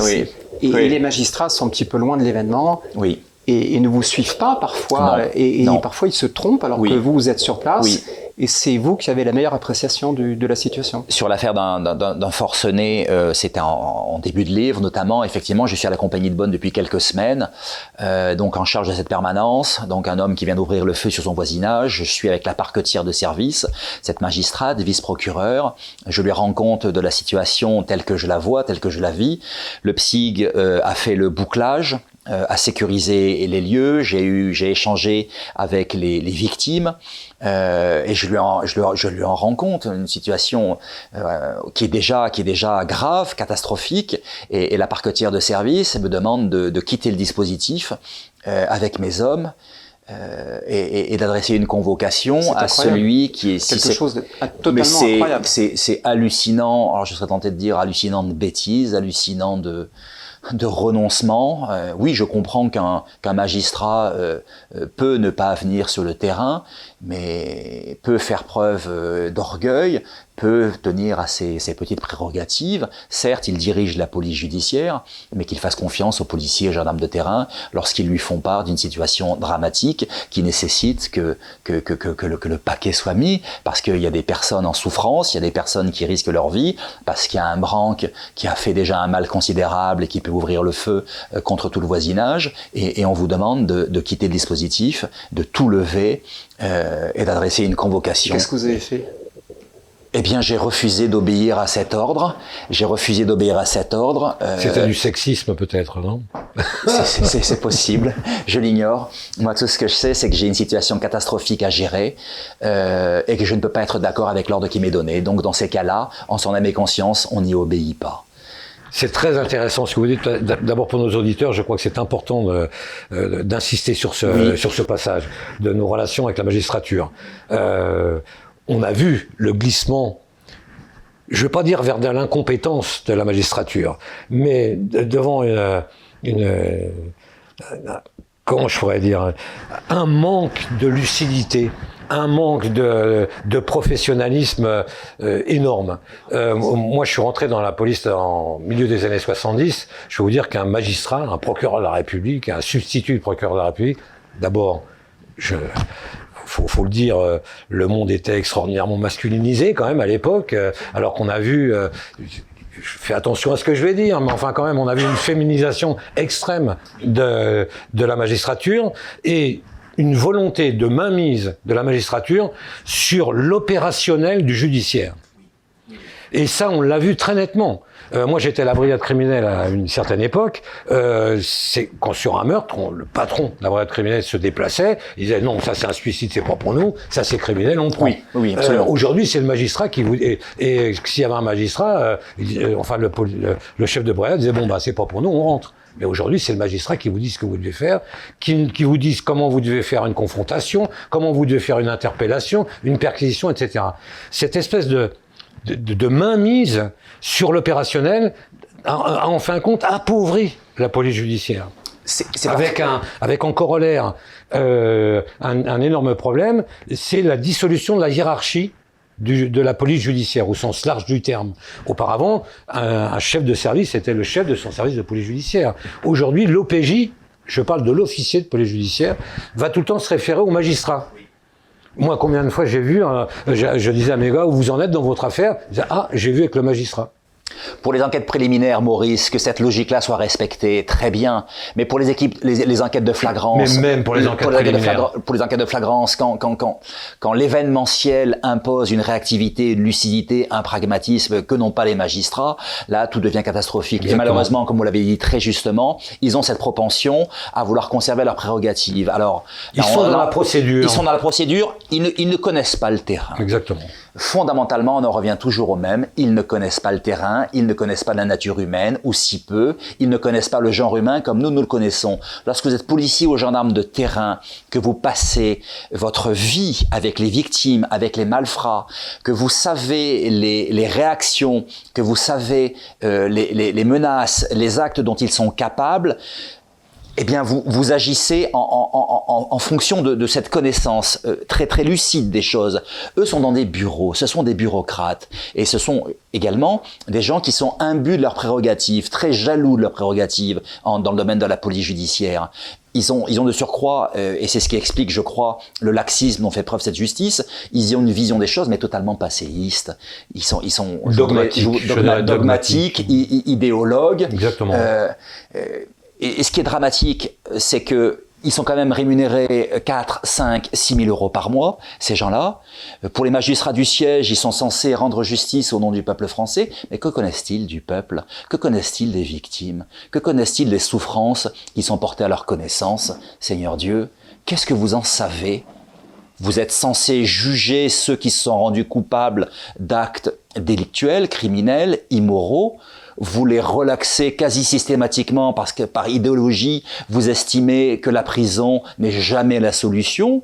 oui. Et, et, les magistrats sont un petit peu loin de l'événement. Oui et, ne vous suivent pas parfois, et, parfois ils se trompent alors que vous, vous êtes sur place. Et c'est vous qui avez la meilleure appréciation de la situation. Sur l'affaire d'un forcené, euh, c'était en, début de livre notamment. Effectivement, je suis à la compagnie de Bonne depuis quelques semaines, euh, donc en charge de cette permanence. Donc un homme qui vient d'ouvrir le feu sur son voisinage. Je suis avec la parquetière de service, cette magistrate, vice-procureur. Je lui rends compte de la situation telle que je la vois, telle que je la vis. Le PSIG euh, a fait le bouclage euh, à sécuriser les lieux. J'ai eu, j'ai échangé avec les, les victimes euh, et je lui, en, je, lui, je lui en rends compte une situation euh, qui est déjà qui est déjà grave, catastrophique. Et, et la parquetière de service me demande de, de quitter le dispositif euh, avec mes hommes. Euh, et, et d'adresser une convocation à celui qui est quelque chose de totalement incroyable. C'est hallucinant. Alors je serais tenté de dire hallucinant de bêtises, hallucinant de de renoncement. Euh, oui, je comprends qu'un magistrat euh, euh, peut ne pas venir sur le terrain, mais peut faire preuve d'orgueil, peut tenir à ses, petites prérogatives. Certes, il dirige la police judiciaire, mais qu'il fasse confiance aux policiers et gendarmes de terrain lorsqu'ils lui font part d'une situation dramatique qui nécessite que, le, que le paquet soit mis, parce qu'il y a des personnes en souffrance, il y a des personnes qui risquent leur vie, parce qu'il y a un branque qui a fait déjà un mal considérable et qui peut ouvrir le feu euh, contre tout le voisinage, et, on vous demande de, de, quitter le dispositif, de tout lever euh, et d'adresser une convocation. Qu'est-ce que vous avez fait? Eh bien, j'ai refusé d'obéir à cet ordre. J'ai refusé d'obéir à cet ordre. Euh, C'était du sexisme, peut-être, non? C'est possible. Je l'ignore. Moi, tout ce que je sais, c'est que j'ai une situation catastrophique à gérer euh, et que je ne peux pas être d'accord avec l'ordre qui m'est donné. Donc, dans ces cas-là, en son âme et conscience, on n'y obéit pas. C'est très intéressant ce que vous dites. D'abord pour nos auditeurs, je crois que c'est important euh, d'insister sur ce, sur ce passage de nos relations avec la magistrature. Euh, on a vu le glissement, je ne veux pas dire vers de l'incompétence de la magistrature, mais devant une, une, comment je pourrais dire, un manque de lucidité, un manque de, de professionnalisme euh, énorme. Euh, moi, je suis rentré dans la police en milieu des années 70. Je peux vous dire qu'un magistrat, un procureur de la République, un substitut procureur de la République, d'abord, je, faut, le dire, euh, le monde était extraordinairement masculinisé quand même à l'époque, alors qu'on a vu je fais attention à ce que je vais dire, mais enfin quand même, on a vu une féminisation extrême de, de la magistrature et une volonté de mainmise de la magistrature sur l'opérationnel du judiciaire. Et ça, on l'a vu très nettement. Euh, moi, j'étais à la brigade criminelle à une certaine époque. Euh, c'est quand sur un meurtre, le patron de la brigade criminelle se déplaçait. Il disait non, ça c'est un suicide, c'est pas pour nous. Ça c'est criminel, on prend. Oui, oui, absolument. Euh, Aujourd'hui, c'est le magistrat qui vous et, et s'il y avait un magistrat, euh, euh, enfin le, le, chef de brigade disait bon bah c'est pas pour nous, on rentre. Mais aujourd'hui, c'est le magistrat qui vous dit ce que vous devez faire, qui, qui, vous dit comment vous devez faire une confrontation, comment vous devez faire une interpellation, une perquisition, etc. Cette espèce de de, de, mainmise sur l'opérationnel a, en fin de compte appauvri la police judiciaire. C'est avec, un, avec en corollaire euh, un, un, énorme problème, c'est la dissolution de la hiérarchie du, de la police judiciaire, au sens large du terme. Auparavant, un, un, chef de service était le chef de son service de police judiciaire. Aujourd'hui, l'OPJ, je parle de l'officier de police judiciaire, va tout le temps se référer au magistrat. Moi, combien de fois j'ai vu, euh, je, je, disais à mes gars, où vous en êtes dans votre affaire? Ah, j'ai vu avec le magistrat. Pour les enquêtes préliminaires, Maurice, que cette logique-là soit respectée, très bien. Mais pour les équipes, les, les enquêtes de flagrance, mais même pour les enquêtes pour préliminaires, pour les enquêtes de flagrance, quand quand quand quand l'événementiel impose une réactivité, une lucidité, un pragmatisme que n'ont pas les magistrats, là tout devient catastrophique. Exactement. Et malheureusement, comme vous l'avez dit très justement, ils ont cette propension à vouloir conserver leurs prérogatives. Alors ils sont dans la procédure. Ils sont dans la procédure. Ils ne, ils ne connaissent pas le terrain. Exactement. Fondamentalement, on en revient toujours au même. Ils ne connaissent pas le terrain, ils ne connaissent pas la nature humaine, ou si peu. Ils ne connaissent pas le genre humain comme nous, nous le connaissons. Lorsque vous êtes policier ou gendarme de terrain, que vous passez votre vie avec les victimes, avec les malfrats, que vous savez les, réactions, que vous savez euh, les menaces, les actes dont ils sont capables, eh bien, vous, vous agissez en, en, en, en fonction de, de, cette connaissance euh, très très lucide des choses. Eux sont dans des bureaux, ce sont des bureaucrates, et ce sont également des gens qui sont imbus de leurs prérogatives, très jaloux de leurs prérogatives dans le domaine de la police judiciaire. Ils ont, ils ont de surcroît, euh, et c'est ce qui explique, je crois, le laxisme dont fait preuve cette justice, ils ont une vision des choses, mais totalement passéiste. Ils sont, ils sont dogmatiques, dogma, dogmatiques, idéologues. Exactement. Euh, euh, et, ce qui est dramatique, c'est que ils sont quand même rémunérés 4, 5, 6 000 euros par mois, ces gens-là. Pour les magistrats du siège, ils sont censés rendre justice au nom du peuple français. Mais que connaissent-ils du peuple? Que connaissent-ils des victimes? Que connaissent-ils des souffrances qui sont portées à leur connaissance? Seigneur Dieu, qu'est-ce que vous en savez? Vous êtes censé juger ceux qui se sont rendus coupables d'actes délictuels, criminels, immoraux vous les relaxez quasi systématiquement parce que par idéologie, vous estimez que la prison n'est jamais la solution.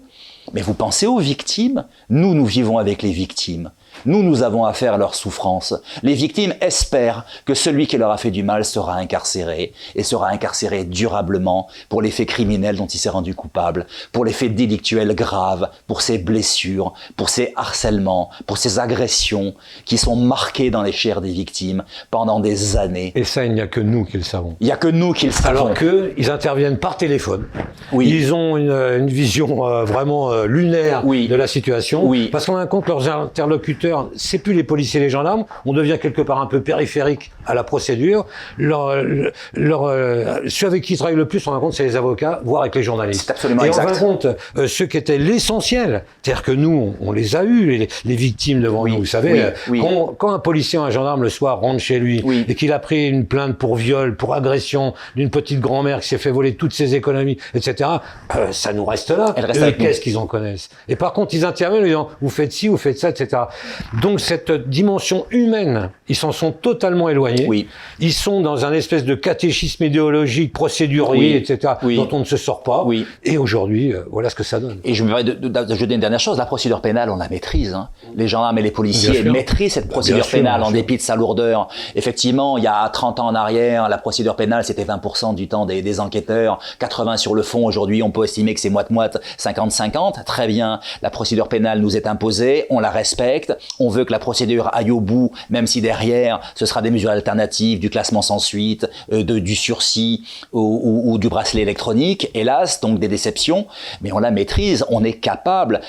Mais vous pensez aux victimes Nous, nous vivons avec les victimes. Nous, nous avons affaire à leur souffrance. Les victimes espèrent que celui qui leur a fait du mal sera incarcéré et sera incarcéré durablement pour les faits criminels dont il s'est rendu coupable, pour les faits délictuels graves, pour ses blessures, pour ses harcèlements, pour ses agressions qui sont marquées dans les chairs des victimes pendant des années. Et ça, il n'y a que nous qui le savons. Il n'y a que nous qui le savons. Alors qu'eux, ils interviennent par téléphone. Oui. Ils ont une, une vision euh, vraiment euh, lunaire Oui. de la situation. Oui. Parce qu'on a un compte, leurs interlocuteurs, c'est plus les policiers et les gendarmes. On devient quelque part un peu périphérique à la procédure. Leur, leur, euh, ceux avec qui ils travaillent le plus, on a compte, c'est les avocats, voire avec les journalistes. C'est absolument et exact. on compte, euh, ceux qui étaient l'essentiel, c'est-à-dire que nous, on, on les a eus, les, les victimes devant Oui. nous. Vous savez, Oui. Oui. quand, quand un policier ou un gendarme le soir rentre chez lui et qu'il a pris une plainte pour viol, pour agression d'une petite grand-mère qui s'est fait voler toutes ses économies, etc., euh, ça nous reste là. Reste Eux. Qu'est-ce qu'ils en connaissent? Et par contre, ils interviennent en disant, vous faites ci, vous faites ça, etc. Donc cette dimension humaine, ils s'en sont totalement éloignés. Oui. Ils sont dans un espèce de catéchisme idéologique, procédurier, Oui. etc., Oui. dont on ne se sort pas. Oui. Et aujourd'hui, euh, voilà ce que ça donne. Et je me permets de- une dernière chose, la procédure pénale, on la maîtrise. hein. Les gendarmes et les policiers maîtrisent cette procédure sûr, pénale en dépit de sa lourdeur. Effectivement, il y a 30 ans en arrière, la procédure pénale, c'était 20% du temps des, des enquêteurs, 80 sur le fond. Aujourd'hui, on peut estimer que c'est moite-moite, 50-50. Très bien, la procédure pénale nous est imposée, on la respecte, on veut que la procédure aille au bout, même si derrière, ce sera des mesures alternatives, du classement sans suite, euh, du sursis ou, du bracelet électronique. Hélas, donc des déceptions, mais on la maîtrise, on est capable.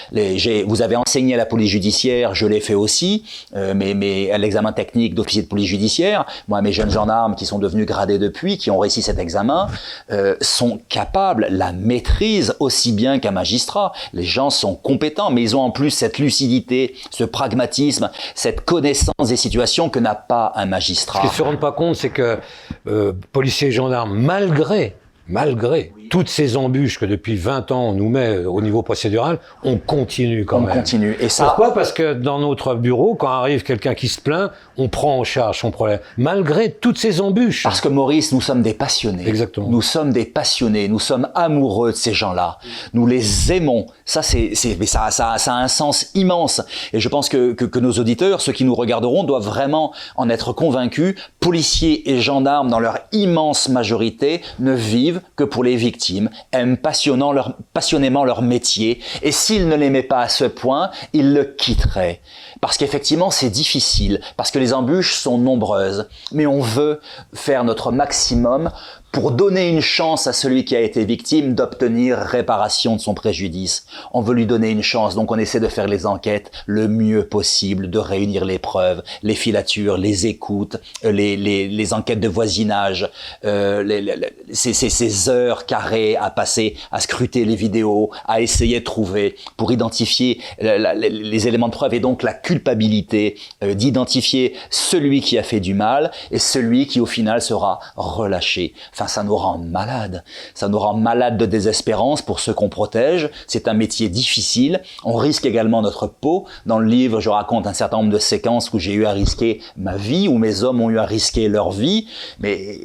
Vous avez enseigné à la police judiciaire, je l'ai fait aussi, euh, mais, mais à l'examen technique d'officier de police judiciaire, moi, mes jeunes gendarmes qui sont devenus gradés depuis, qui ont réussi cet examen, euh, sont capables, la maîtrise aussi bien qu'un magistrat. Les gens sont compétents, mais ils ont en plus cette lucidité, ce pragmatisme, cette connaissance des situations que n'a pas un Ce magistrat. qu'ils se rendent pas compte, c'est que euh, policiers et gendarmes, malgré, malgré toutes ces embûches que depuis 20 ans on nous met euh, au niveau procédural, on continue quand On même. continue. Et ça, Pourquoi? Parce que dans notre bureau, quand arrive quelqu'un qui se plaint, on prend en charge son problème, malgré toutes ces embûches. Parce que Maurice, nous sommes des passionnés. Exactement. Nous sommes des passionnés. Nous sommes amoureux de ces gens-là. Nous les aimons. Ça, c'est, ça, ça, ça a un sens immense. Et je pense que, que, que nos auditeurs, ceux qui nous regarderont, doivent vraiment en être convaincus. Policiers et gendarmes, dans leur immense majorité, ne vivent que pour les victimes, aiment passionnément leur métier. Et s'ils ne l'aimaient pas à ce point, ils le quitteraient. Parce qu'effectivement, c'est difficile, parce que les embûches sont nombreuses. Mais on veut faire notre maximum pour donner une chance à celui qui a été victime d'obtenir réparation de son préjudice. On veut lui donner une chance, donc on essaie de faire les enquêtes le mieux possible, de réunir les preuves, les filatures, les écoutes, euh, les, les, les enquêtes de voisinage, euh, les, ces, ces- ces heures carrées à passer à scruter les vidéos, à essayer de trouver pour identifier les éléments de preuve et donc la culpabilité euh, d'identifier celui qui a fait du mal et celui qui au final sera relâché. Ça nous rend malades. Ça nous rend malades de désespérance pour ceux qu'on protège. C'est un métier difficile. On risque également notre peau. Dans le livre, je raconte un certain nombre de séquences où j'ai eu à risquer ma vie, où mes hommes ont eu à risquer leur vie. Mais,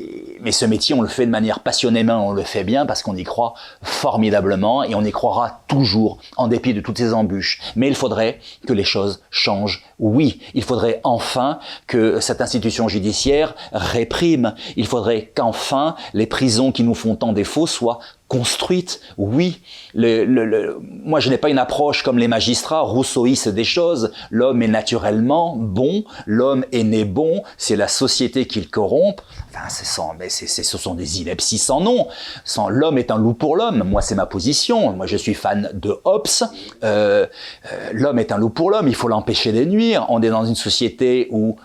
mais ce métier, on le fait de manière passionnément, on le fait bien parce qu'on y croit formidablement et on y croira toujours en dépit de toutes ces embûches. Mais il faudrait que les choses changent. Oui, il faudrait enfin que cette institution judiciaire réprime. Il faudrait qu'enfin les prisons qui nous font tant défaut soient construites. Oui, le, le- le- moi je n'ai pas une approche comme les magistrats rousseauistes des choses. L'homme est naturellement bon, l'homme est né bon, c'est la société qui le corrompt. Enfin, sans, mais ce sont des inepties sans nom. L'homme est un loup pour l'homme. Moi, c'est ma position. Moi, je suis fan de Hobbes. Euh, euh, l'homme est un loup pour l'homme. Il faut l'empêcher de nuire. On est dans une société où,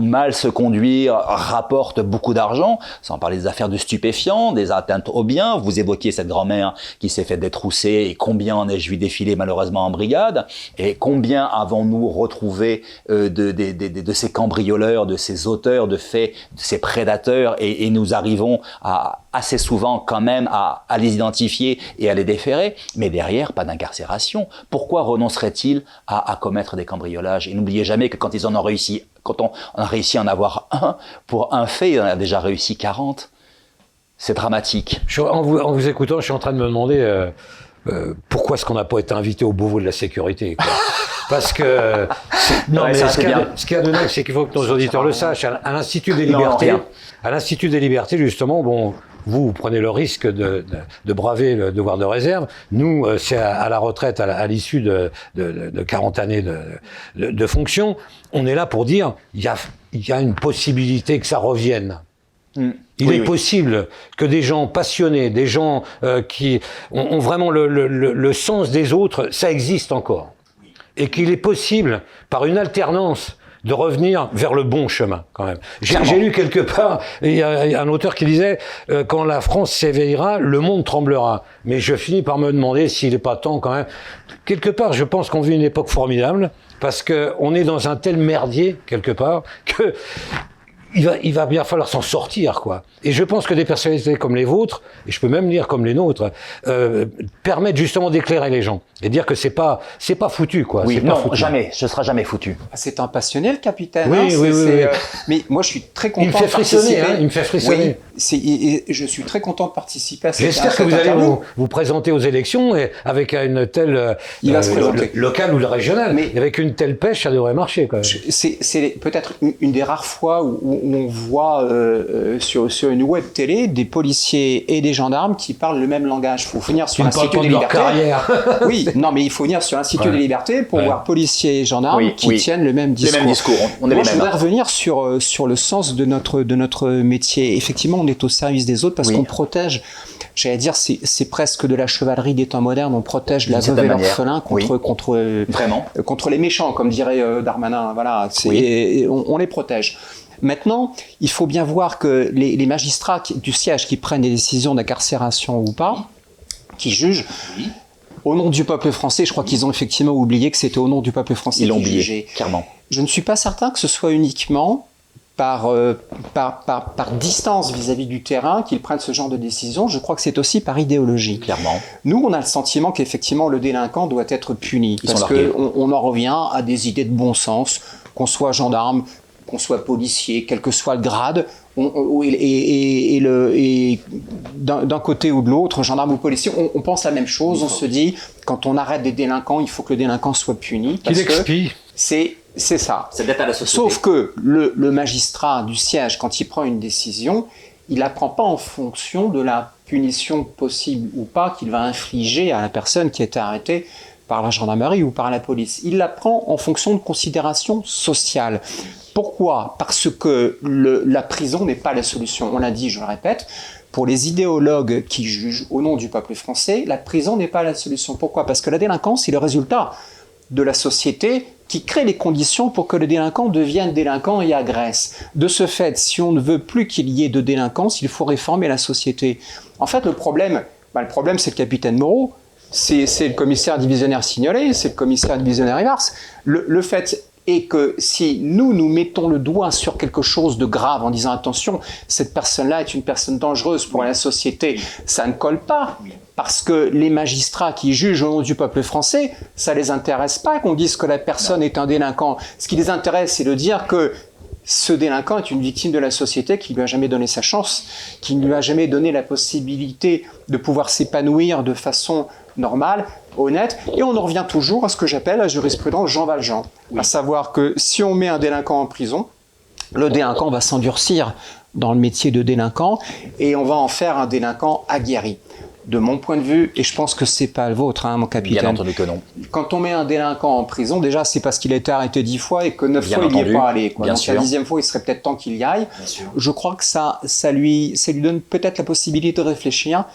mal se conduire rapporte beaucoup d'argent. Sans parler des affaires de stupéfiants, des atteintes aux biens. Vous évoquiez cette grand-mère qui s'est fait détrousser et combien en ai-je vu défiler malheureusement en brigade? Et combien avons-nous retrouvé euh, de ces cambrioleurs, de ces auteurs de faits, de ces prédateurs et, nous arrivons assez souvent quand même à, les identifier et à les déférer, mais derrière, pas d'incarcération. Pourquoi renoncerait-il à, commettre des cambriolages? Et n'oubliez jamais que quand ils en ont réussi, quand on, a réussi à en avoir un, pour un fait, on a déjà réussi 40. C'est dramatique. En, en vous écoutant, je suis en train de me demander euh, euh, pourquoi est-ce qu'on n'a pas été invité au Beauvau de la sécurité. quoi. parce que non, Ouais, mais ça, ce qu'il y, a de- ce qu'il y a de dingue, c'est qu'il faut que nos auditeurs le sachent. À l'Institut des Libertés, à l'Institut des Libertés, justement, bon. Vous, vous prenez le risque de, de, de braver le devoir de réserve. Nous, euh, c'est à, à la retraite, à l'issue de, de, de- de 40 années de, de, de fonction. On est là pour dire, il y a, y a une possibilité que ça revienne. Mm. Il Oui, est oui. possible que des gens passionnés, des gens euh, qui ont, ont vraiment le, le- le- le sens des autres, ça existe encore. Et qu'il est possible, par une alternance, de revenir vers le bon chemin, quand même. J'ai lu quelque part, il y a un auteur qui disait, euh, quand la France s'éveillera, le monde tremblera. Mais je finis par me demander s'il n'est pas temps, quand même. Quelque part, je pense qu'on vit une époque formidable, parce qu'on est dans un tel merdier, quelque part, que il va, il va bien falloir s'en sortir, quoi. Et je pense que des personnalités comme les vôtres, et je peux même dire comme les nôtres, euh, permettent justement d'éclairer les gens et dire que c'est pas, c'est pas foutu, quoi. Oui, pas non, foutu. jamais. Ce sera jamais foutu. C'est un passionné, le capitaine. Oui, hein, oui, oui, euh, mais moi, je suis très content Il me fait frissonner, hein, il me fait frissonner. Oui, c'est- et, et je suis très content de participer à cette, J'espère que vous allez vous, vous présenter aux élections et avec une telle euh, Il va se présenter. lo- locale ou régionale, Mais- mais avec une telle pêche, ça devrait marcher, C'est c'est peut-être une, une des rares fois où, où on voit euh, euh, sur, sur une web télé des policiers et des gendarmes qui parlent le même langage. Il faut venir sur l'Institut des Libertés. carrière. Oui, non, mais il faut venir sur l'Institut Ouais. des Libertés pour Ouais. voir policiers et gendarmes Oui, qui oui. tiennent le même Les discours. mêmes discours. On est Moi, les je mêmes. voudrais revenir sur, euh, sur le sens de notre, de notre métier. Effectivement, on est au service des autres parce Oui. qu'on protège, j'allais dire, c'est presque de la chevalerie des temps modernes. On protège la veuve et l'orphelin contre, Oui. contre, Vraiment. contre les méchants, comme dirait Darmanin. Voilà, Oui. on les protège. Maintenant, il faut bien voir que les, les magistrats qui- du siège qui prennent des décisions d'incarcération ou pas, qui jugent, au nom du peuple français, je crois qu'ils ont effectivement oublié que c'était au nom du peuple français Ils l'ont oublié, clairement. Je ne suis pas certain que ce soit uniquement par, euh, par, par, par distance vis-à-vis du terrain qu'ils prennent ce genre de décision. Je crois que c'est aussi par idéologie. Clairement. Nous, on a le sentiment qu'effectivement le délinquant doit être puni Ils parce qu'on on en revient à des idées de bon sens, qu'on soit gendarme, qu'on soit policier, quel que soit le grade. on- on- et, et- et le- et d'un d'un côté ou de l'autre, gendarme ou policier, on, on pense la même chose. On se dit, quand on arrête des délinquants, il faut que le délinquant soit puni. Qu'il Parce expie. c'est c'est ça. C'est d'être à la société. Sauf que le, le magistrat du siège, quand il prend une décision, il la prend pas en fonction de la punition possible ou pas qu'il va infliger à la personne qui a été arrêtée par la gendarmerie ou par la police. Il la prend en fonction de considérations sociales. Pourquoi? Parce que la prison n'est pas la solution. On l'a dit, je le répète, pour les idéologues qui jugent au nom du peuple français, la prison n'est pas la solution. Pourquoi? Parce que la délinquance est le résultat de la société qui crée les conditions pour que le délinquant devienne délinquant et agresse. De ce fait, si on ne veut plus qu'il y ait de délinquance, il faut réformer la société. En fait, le problème, bah, le problème, c'est le capitaine Moreau, c'est c'est le commissaire divisionnaire Signolet, c'est le commissaire divisionnaire Ivars. Le fait est que si nous, nous mettons le doigt sur quelque chose de grave en disant attention, cette personne-là est une personne dangereuse pour la société, ça ne colle pas. Parce que les magistrats qui jugent au nom du peuple français, ça les intéresse pas qu'on dise que la personne est un délinquant. Ce qui les intéresse, c'est de dire que ce délinquant est une victime de la société qui lui a jamais donné sa chance, qui ne lui a jamais donné la possibilité de pouvoir s'épanouir de façon normale, honnête. Et on en revient toujours à ce que j'appelle la jurisprudence Jean Valjean. À savoir que si on met un délinquant en prison, le délinquant va s'endurcir dans le métier de délinquant et on va en faire un délinquant aguerri. De mon point de vue, et je pense que c'est pas le vôtre, hein, mon Bien capitaine. entendu que non. Quand on met un délinquant en prison, déjà c'est parce qu'il a été arrêté dix fois et que neuf fois il n'y est pas allé. Quoi. bien Donc sûr. la dixième fois, il serait peut-être temps qu'il y aille. Je crois que ça, ça lui, ça lui donne peut-être la possibilité de réfléchir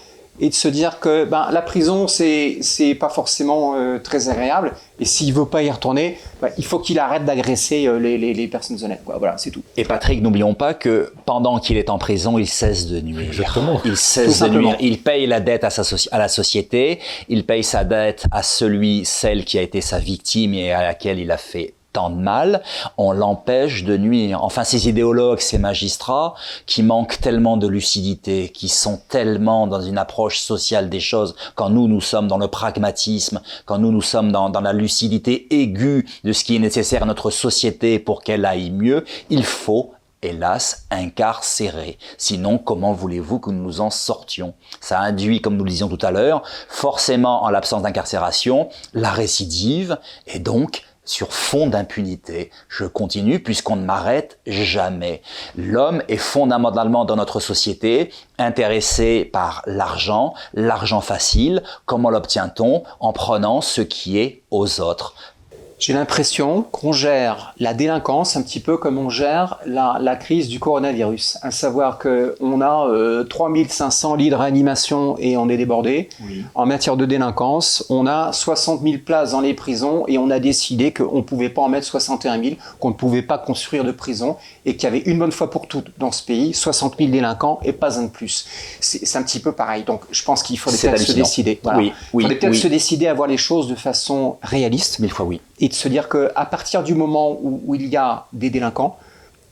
et de se dire que ben, la prison c'est c'est pas forcément euh, très agréable et s'il veut pas y retourner, ben, il faut qu'il arrête d'agresser euh, les, les, les personnes honnêtes. Quoi. Voilà, c'est tout. Et Patrick, n'oublions pas que pendant qu'il est en prison, il cesse de nuire. Exactement. Il Tout cesse de simplement. nuire. Il paye la dette à, sa soci- à la société, il paye sa dette à celui, celle qui a été sa victime et à laquelle il a fait tant de mal, on l'empêche de nuire. Enfin, ces idéologues, ces magistrats, qui manquent tellement de lucidité, qui sont tellement dans une approche sociale des choses, quand nous, nous sommes dans le pragmatisme, quand nous, nous sommes dans, la lucidité aiguë de ce qui est nécessaire à notre société pour qu'elle aille mieux, il faut hélas, incarcérés. Sinon, comment voulez-vous que nous nous en sortions? Ça induit, comme nous le disions tout à l'heure, forcément, en l'absence d'incarcération, la récidive et donc sur fond d'impunité. Je continue puisqu'on ne m'arrête jamais. L'homme est fondamentalement dans notre société intéressé par l'argent, l'argent facile. Comment l'obtient-on? En prenant ce qui est aux autres. J'ai l'impression qu'on gère la délinquance un petit peu comme on gère la, la crise du coronavirus. À savoir qu'on a euh, 3500 lits de réanimation et on est débordé. Oui. En matière de délinquance, on a 60 000 places dans les prisons et on a décidé qu'on ne pouvait pas en mettre 61 000, qu'on ne pouvait pas construire de prison et qu'il y avait une bonne fois pour toutes dans ce pays 60 000 délinquants et pas un de plus. C'est un petit peu pareil. Donc je pense qu'il faudrait peut-être se décider. Voilà. Oui, oui, il faudrait peut-être oui. se décider à voir les choses de façon réaliste Mille fois oui. et de se dire qu'à partir du moment où, il y a des délinquants,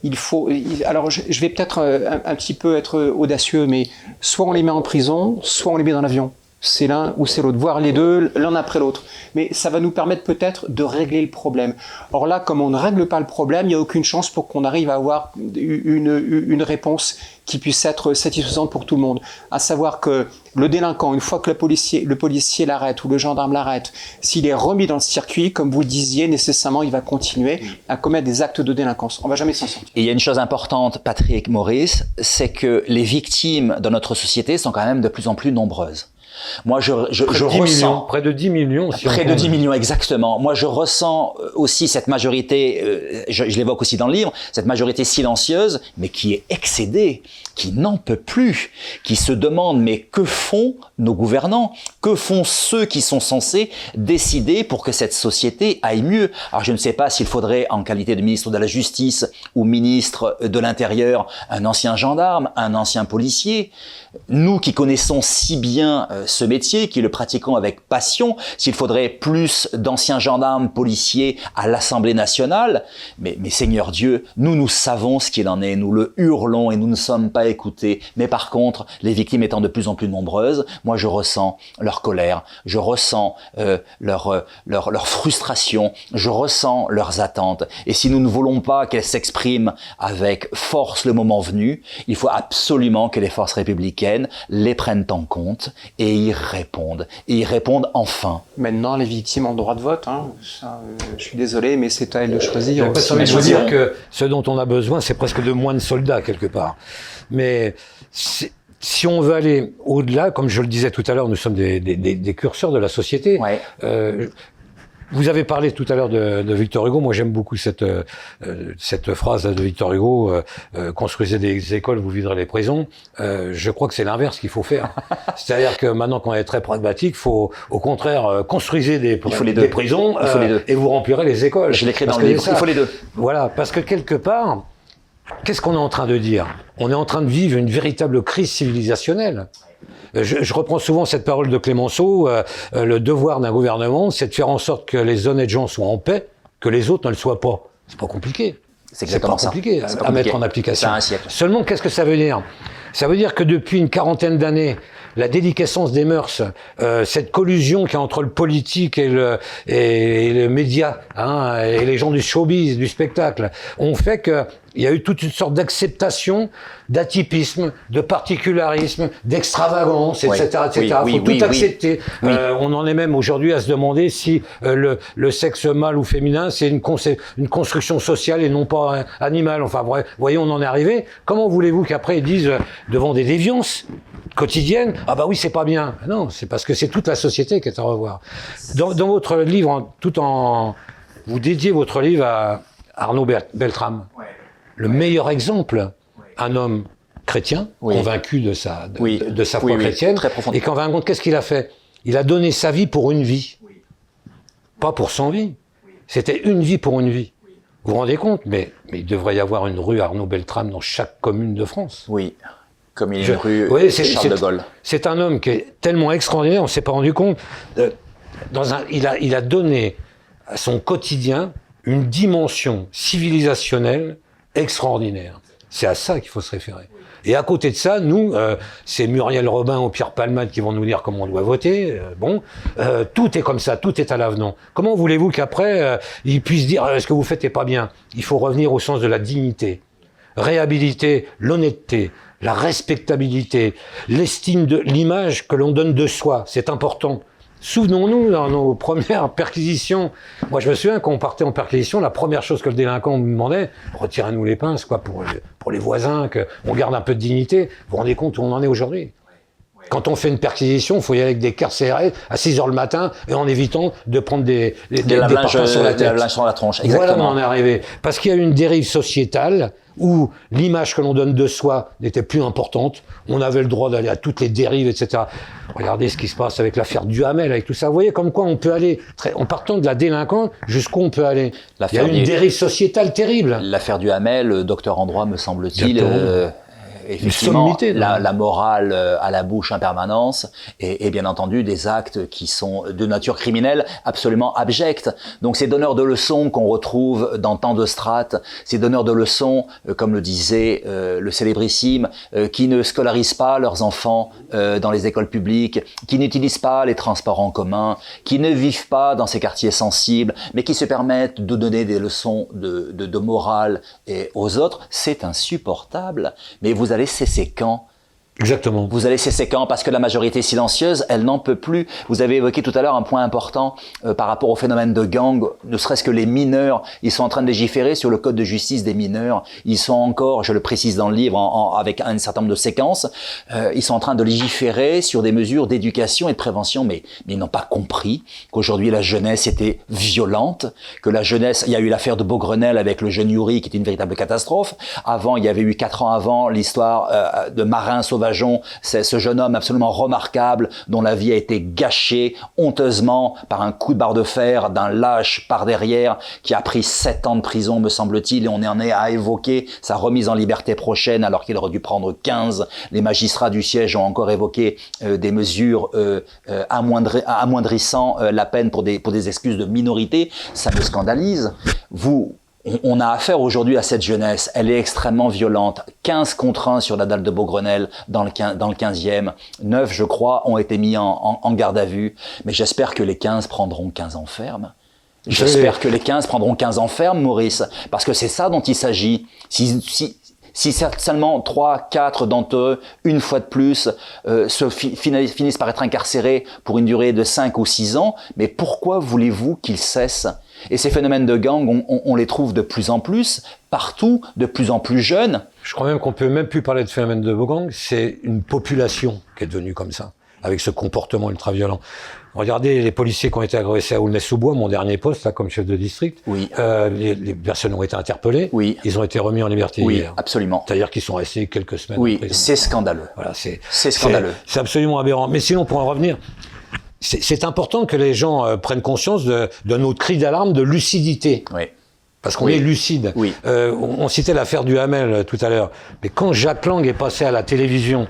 il faut. alors, je, je vais peut-être euh, un, un petit peu être audacieux, mais soit on les met en prison, soit on les met dans l'avion. C'est l'un ou c'est l'autre, voire les deux, l'un après l'autre. Mais ça va nous permettre peut-être de régler le problème. Or là, comme on ne règle pas le problème, il n'y a aucune chance pour qu'on arrive à avoir une, une réponse qui puisse être satisfaisante pour tout le monde. À savoir que le délinquant, une fois que le policier, le policier l'arrête ou le gendarme l'arrête, s'il est remis dans le circuit, comme vous disiez, nécessairement, il va continuer à commettre des actes de délinquance. On va jamais s'en sortir. Et il y a une chose importante, Patrick Maurice, c'est que les victimes dans notre société sont quand même de plus en plus nombreuses. Moi, je, je, Près je de 10 ressens... millions, près de 10 millions. si Près de compte. 10 millions exactement. Moi, je ressens euh, aussi cette majorité, euh, je, je l'évoque aussi dans le livre, cette majorité silencieuse, mais qui est excédée, qui n'en peut plus, qui se demande mais que font nos gouvernants? Que font ceux qui sont censés décider pour que cette société aille mieux? Alors, je ne sais pas s'il faudrait, en qualité de ministre de la Justice ou ministre de l'Intérieur, un ancien gendarme, un ancien policier. Nous qui connaissons si bien euh, ce métier, qui le pratiquons avec passion, s'il faudrait plus d'anciens gendarmes, policiers à l'Assemblée nationale, mais, mais Seigneur Dieu, nous, nous savons ce qu'il en est, nous le hurlons et nous ne sommes pas écoutés. Mais par contre, les victimes étant de plus en plus nombreuses, moi je ressens leur colère, je ressens euh, leur, euh, leur, leur frustration, je ressens leurs attentes. Et si nous ne voulons pas qu'elles s'expriment avec force le moment venu, il faut absolument que les forces républicaines les prennent en compte et y répondent. Et y répondent enfin. Maintenant, les victimes ont le droit de vote. hein. Ça, euh, je suis désolé, mais c'est à elles de choisir. J'ai pas de Mais je dire dirais- que ce dont on a besoin, c'est presque de moins de soldats quelque part. Mais si on veut aller au-delà, comme je le disais tout à l'heure, nous sommes des, des- des- des curseurs de la société. Ouais. Euh, vous avez parlé tout à l'heure de, de Victor Hugo. Moi, j'aime beaucoup cette euh, euh, cette phrase de Victor Hugo euh, euh, construisez des écoles, vous viderez les prisons. Euh, je crois que c'est l'inverse qu'il faut faire. C'est-à-dire que maintenant qu'on est très pragmatique, faut au contraire euh, construisez des, Il faut les des deux. prisons Il faut les deux. et vous remplirez les écoles. Je l'écris dans le livre, il faut les deux. Voilà, parce que quelque part, qu'est-ce qu'on est en train de dire? On est en train de vivre une véritable crise civilisationnelle. Euh, Je, je reprends souvent cette parole de Clémenceau, euh, euh, le devoir d'un gouvernement, c'est de faire en sorte que les honnêtes gens soient en paix, que les autres ne le soient pas. C'est pas compliqué. C'est C'est pas exactement ça. compliqué à, C'est pas à compliqué. mettre en application. Ça a un siècle. Seulement, qu'est-ce que ça veut dire? Ça veut dire que depuis une quarantaine d'années, la déliquescence des mœurs, euh, cette collusion qui est entre le politique et le, et, et le média, hein, et les gens du showbiz, du spectacle, ont fait que il y a eu toute une sorte d'acceptation, d'atypisme, de particularisme, d'extravagance, Oui. etc., etc. Faut oui, tout accepter. Euh, on en est même aujourd'hui à se demander si euh, le, le sexe mâle ou féminin, c'est une, une construction sociale et non pas euh, animale. Enfin, bref, voyez, on en est arrivé. Comment voulez-vous qu'après ils disent, euh, devant des déviances quotidiennes, ah bah oui, c'est pas bien. Non, c'est parce que c'est toute la société qui est à revoir. Dans, dans votre livre, en- tout en... Vous dédiez votre livre à Arnaud Beltrame. Le meilleur exemple, un homme chrétien, Oui. convaincu de sa, de, Oui. de- de sa foi oui. chrétienne, Très profondément. et qu'en fin de compte, qu'est-ce qu'il a fait? Il a donné sa vie pour une vie. Pas pour cent vie. C'était une vie pour une vie. Vous vous rendez compte? Mais, mais il devrait y avoir une rue Arnaud Beltrame dans chaque commune de France. Oui. Comme il rue Oui, c'est- Charles de Gaulle. C'est un homme qui est tellement extraordinaire, on ne s'est pas rendu compte. Euh, Dans un, il, a, il a donné à son quotidien une dimension civilisationnelle extraordinaire. C'est à ça qu'il faut se référer. Et à côté de ça, nous, euh, c'est Muriel Robin ou Pierre Palmade qui vont nous dire comment on doit voter. Euh, bon, euh, tout est comme ça, tout est à l'avenant. Comment voulez-vous qu'après, ils puissent dire ce que vous faites n'est pas bien? Il faut revenir au sens de la dignité réhabiliter l'honnêteté, la respectabilité, l'estime de l'image que l'on donne de soi, c'est important. Souvenons-nous, dans nos premières perquisitions, moi je me souviens quand on partait en perquisition, la première chose que le délinquant me demandait, retirez-nous les pinces, quoi, pour, pour les voisins, qu'on garde un peu de dignité. Vous vous rendez compte où on en est aujourd'hui? Quand on fait une perquisition, il faut y aller avec des carcérés à 6 heures le matin et en évitant de prendre des, des, des, des parpaings sur la tête. Des sur la tronche, Voilà exactement. on est arrivé. Parce qu'il y a une dérive sociétale où l'image que l'on donne de soi n'était plus importante. On avait le droit d'aller à toutes les dérives, etc. Regardez ce qui se passe avec l'affaire Duhamel, avec tout ça. Vous voyez comme quoi on peut aller, très, en partant de la délinquante, jusqu'où on peut aller. Il y a une dérive sociétale terrible. L'affaire du Hamel, le docteur en droit, me semble-t-il, euh, effectivement, sommité, la, la morale euh, à la bouche en permanence et, et bien entendu des actes qui sont de nature criminelle absolument abjects. Donc ces donneurs de leçons qu'on retrouve dans tant de strates, ces donneurs de leçons, euh, comme le disait euh, le célébrissime, euh, qui ne scolarisent pas leurs enfants euh, dans les écoles publiques, qui n'utilisent pas les transports en commun, qui ne vivent pas dans ces quartiers sensibles, mais qui se permettent de donner des leçons de, de, de morale et aux autres, c'est insupportable. Mais vous allez cesser quand Exactement. vous allez cesser quand Parce que la majorité silencieuse, elle n'en peut plus. Vous avez évoqué tout à l'heure un point important euh, par rapport au phénomène de gang, ne serait-ce que les mineurs. Ils sont en train de légiférer sur le code de justice des mineurs. Ils sont encore, je le précise dans le livre, en- en- avec un certain nombre de séquences, euh, ils sont en train de légiférer sur des mesures d'éducation et de prévention, mais, mais ils n'ont pas compris qu'aujourd'hui la jeunesse était violente, que la jeunesse, il y a eu l'affaire de Beaugrenelle avec le jeune Yuri qui était une véritable catastrophe. Avant, il y avait eu quatre ans avant l'histoire euh, de Marin C'est ce jeune homme absolument remarquable dont la vie a été gâchée honteusement par un coup de barre de fer d'un lâche par derrière qui a pris sept ans de prison, me semble-t-il, et on en est à évoquer sa remise en liberté prochaine alors qu'il aurait dû prendre 15. Les magistrats du siège ont encore évoqué euh, des mesures euh, euh, amoindri- amoindrissant la peine pour des, pour des excuses de minorité. Ça me scandalise. Vous, on- on a affaire aujourd'hui à cette jeunesse. Elle est extrêmement violente. 15 contre 1 sur la dalle de Beaugrenelle dans le, quin- dans le 15e. 9, je crois, ont été mis en, en- en garde à vue. Mais j'espère que les 15 prendront 15 ans ferme. J'espère que les 15 prendront 15 ans ferme, Maurice. Parce que c'est ça dont il s'agit. Si, si, si seulement 3, 4 d'entre eux, une fois de plus, euh, se finissent par être incarcérés pour une durée de 5 ou 6 ans, mais pourquoi voulez-vous qu'ils cessent? Et ces phénomènes de gang, on les trouve de plus en plus, partout, de plus en plus jeunes. Je crois même qu'on peut même plus parler de phénomène de gang, c'est une population qui est devenue comme ça, avec ce comportement ultra-violent. Regardez les policiers qui ont été agressés à Aulnay-sous-Bois, mon dernier poste, là, comme chef de district. Oui. Euh, les, les personnes ont été interpellées. Oui. Ils ont été remis en liberté Oui, hier. absolument. C'est-à-dire qu'ils sont restés quelques semaines Oui, c'est scandaleux. Voilà, c'est C'est scandaleux. C'est absolument aberrant. Mais sinon, pour en revenir, c'est c'est important que les gens euh, prennent conscience de, de notre cri d'alarme de lucidité. Oui. Parce qu'on Oui. est lucide. Oui. Euh, on, on citait l'affaire du Hamel euh, tout à l'heure. Mais quand Jacques Lang est passé à la télévision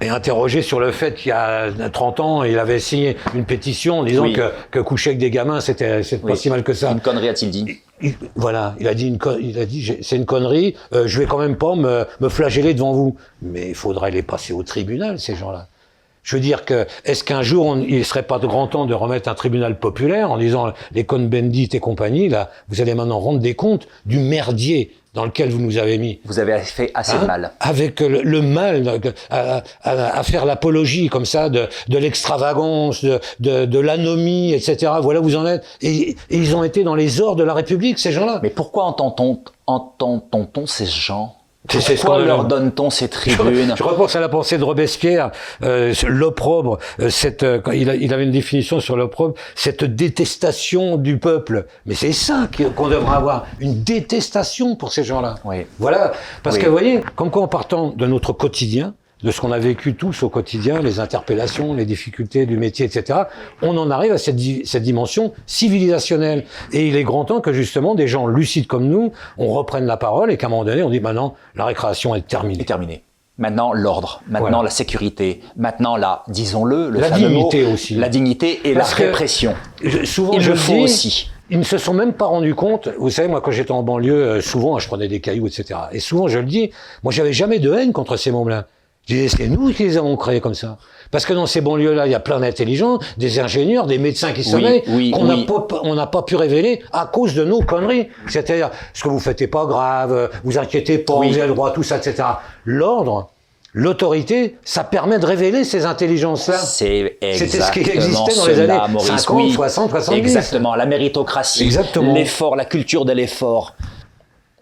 et interrogé sur le fait qu'il y a 30 ans, il avait signé une pétition en disant Oui. que, que coucher avec des gamins, c'était c'est pas si mal que ça. Une connerie a-t-il dit Il- voilà, il a dit, une il a dit, c'est une connerie. euh, je vais quand même pas me, me flageller devant vous. Mais il faudrait les passer au tribunal, ces gens-là. Je veux dire que, est-ce qu'un jour, on- il serait pas de grand temps de remettre un tribunal populaire en disant les Cohn-Bendit et compagnie, là, vous allez maintenant rendre des comptes du merdier dans lequel vous nous avez mis. Vous avez fait assez de Hein? mal. Avec le, le mal donc, à, à- à faire l'apologie comme ça de, de l'extravagance, de, de, de l'anomie, etc. Voilà où vous en êtes. Et, et ils ont été dans les ors de la République, ces gens-là. Mais pourquoi entend-on entend-on ces gens C'est- Pourquoi scandaleux. leur donne-t-on ces tribunes Je repense à la pensée de Robespierre, euh, l'opprobre, euh, cette, euh, il, a- il avait une définition sur l'opprobre, cette détestation du peuple. Mais c'est ça qu'on devrait avoir, une détestation pour ces gens-là. Oui. Voilà, parce Oui. que vous voyez, comme quoi en partant de notre quotidien, de ce qu'on a vécu tous au quotidien, les interpellations, les difficultés du métier, etc., on en arrive à cette, di- cette dimension civilisationnelle. Et il est grand temps que justement des gens lucides comme nous, on reprenne la parole et qu'à un moment donné, on dit maintenant, la récréation est terminée. est terminé. Maintenant, l'ordre. Maintenant, Voilà. la sécurité. Maintenant, la, disons-le, le La fameux dignité mot, aussi. La dignité et Parce la répression. Je- souvent, je le aussi. Ils ne se sont même pas rendus compte. Vous savez, moi, quand j'étais en banlieue, euh, souvent, je prenais des cailloux, etc. Et souvent, je le dis, moi, j'avais jamais de haine contre ces mômes-là. Je disais, c'est nous qui les avons créés comme ça. Parce que dans ces banlieues-là, il y a plein d'intelligents, des ingénieurs, des médecins qui sommeillent, oui, qu'on n'a oui. pas, on n'a pas pu révéler à cause de nos conneries. C'est-à-dire, ce que vous faites est pas grave, vous inquiétez pas, vous avez le droit à tout ça, etc. L'ordre, l'autorité, ça permet de révéler ces intelligences-là. C'est C'était ce qui existait dans les années Maurice. 50, Oui, 60, 70. Exactement, la méritocratie, l'effort, la culture de l'effort.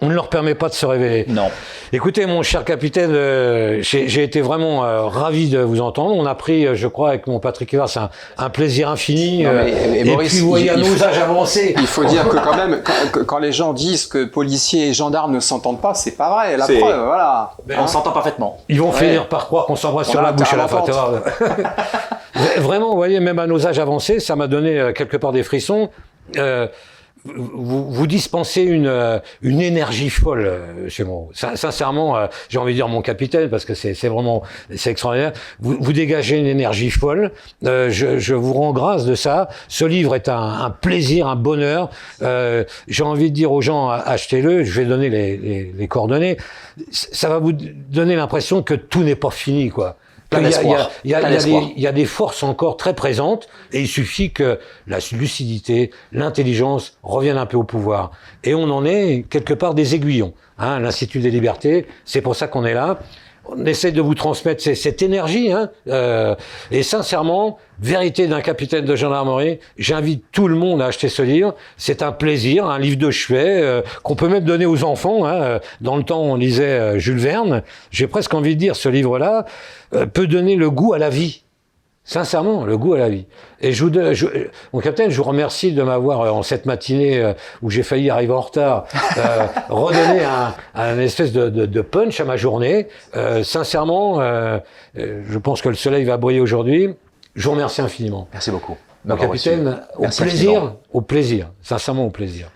On ne leur permet pas de se révéler. Non. Écoutez, mon cher capitaine, euh, j'ai été vraiment euh, ravi de vous entendre. On a pris, euh, je crois, avec mon Patrick Evers, un, un plaisir infini. Non, mais- et et Maurice, puis, vous voyez, faut- âges avancés, Il faut dire que quand même, quand, les gens disent que policiers et gendarmes ne s'entendent pas, c'est pas vrai. La preuve, voilà. On s'entend parfaitement. ils vont Ouais. finir par croire qu'on s'embrasse sur la bouche à la pâteur. Vraiment, vous voyez, même à nos âges avancés, ça m'a donné quelque part des frissons. Euh, vous, vous dispensez une, euh, une énergie folle euh, chez moi. Sin- Sincèrement, euh, j'ai envie de dire mon capitaine parce que c'est vraiment c'est extraordinaire. Vous, vous dégagez une énergie folle. Je, je vous rends grâce de ça. Ce livre est un, un plaisir, un bonheur. J'ai envie de dire aux gens achetez-le. Je vais donner les, les, les coordonnées. Ça va vous donner l'impression que tout n'est pas fini, quoi. Y y y il y a des forces encore très présentes et il suffit que la lucidité, l'intelligence reviennent un peu au pouvoir. Et on en est quelque part des aiguillons. Hein, L'Institut des libertés, c'est pour ça qu'on est là. On essaie de vous transmettre cette énergie. Hein, euh, et sincèrement, vérité d'un capitaine de gendarmerie, j'invite tout le monde à acheter ce livre. C'est un plaisir, un livre de chevet euh, qu'on peut même donner aux enfants. Hein. Euh, Dans le temps, on lisait euh, Jules Verne. J'ai presque envie de dire, ce livre-là euh, peut donner le goût à la vie. Sincèrement, le goût à la vie. Et je vous, je- euh, mon capitaine, je vous remercie de m'avoir, euh, en cette matinée euh, où j'ai failli arriver en retard, euh, redonné un, un espèce de, de- de punch à ma journée. Sincèrement, je pense que le soleil va briller aujourd'hui. Je vous remercie infiniment. Merci beaucoup. Mon capitaine, au plaisir, infiniment. au plaisir, sincèrement au plaisir.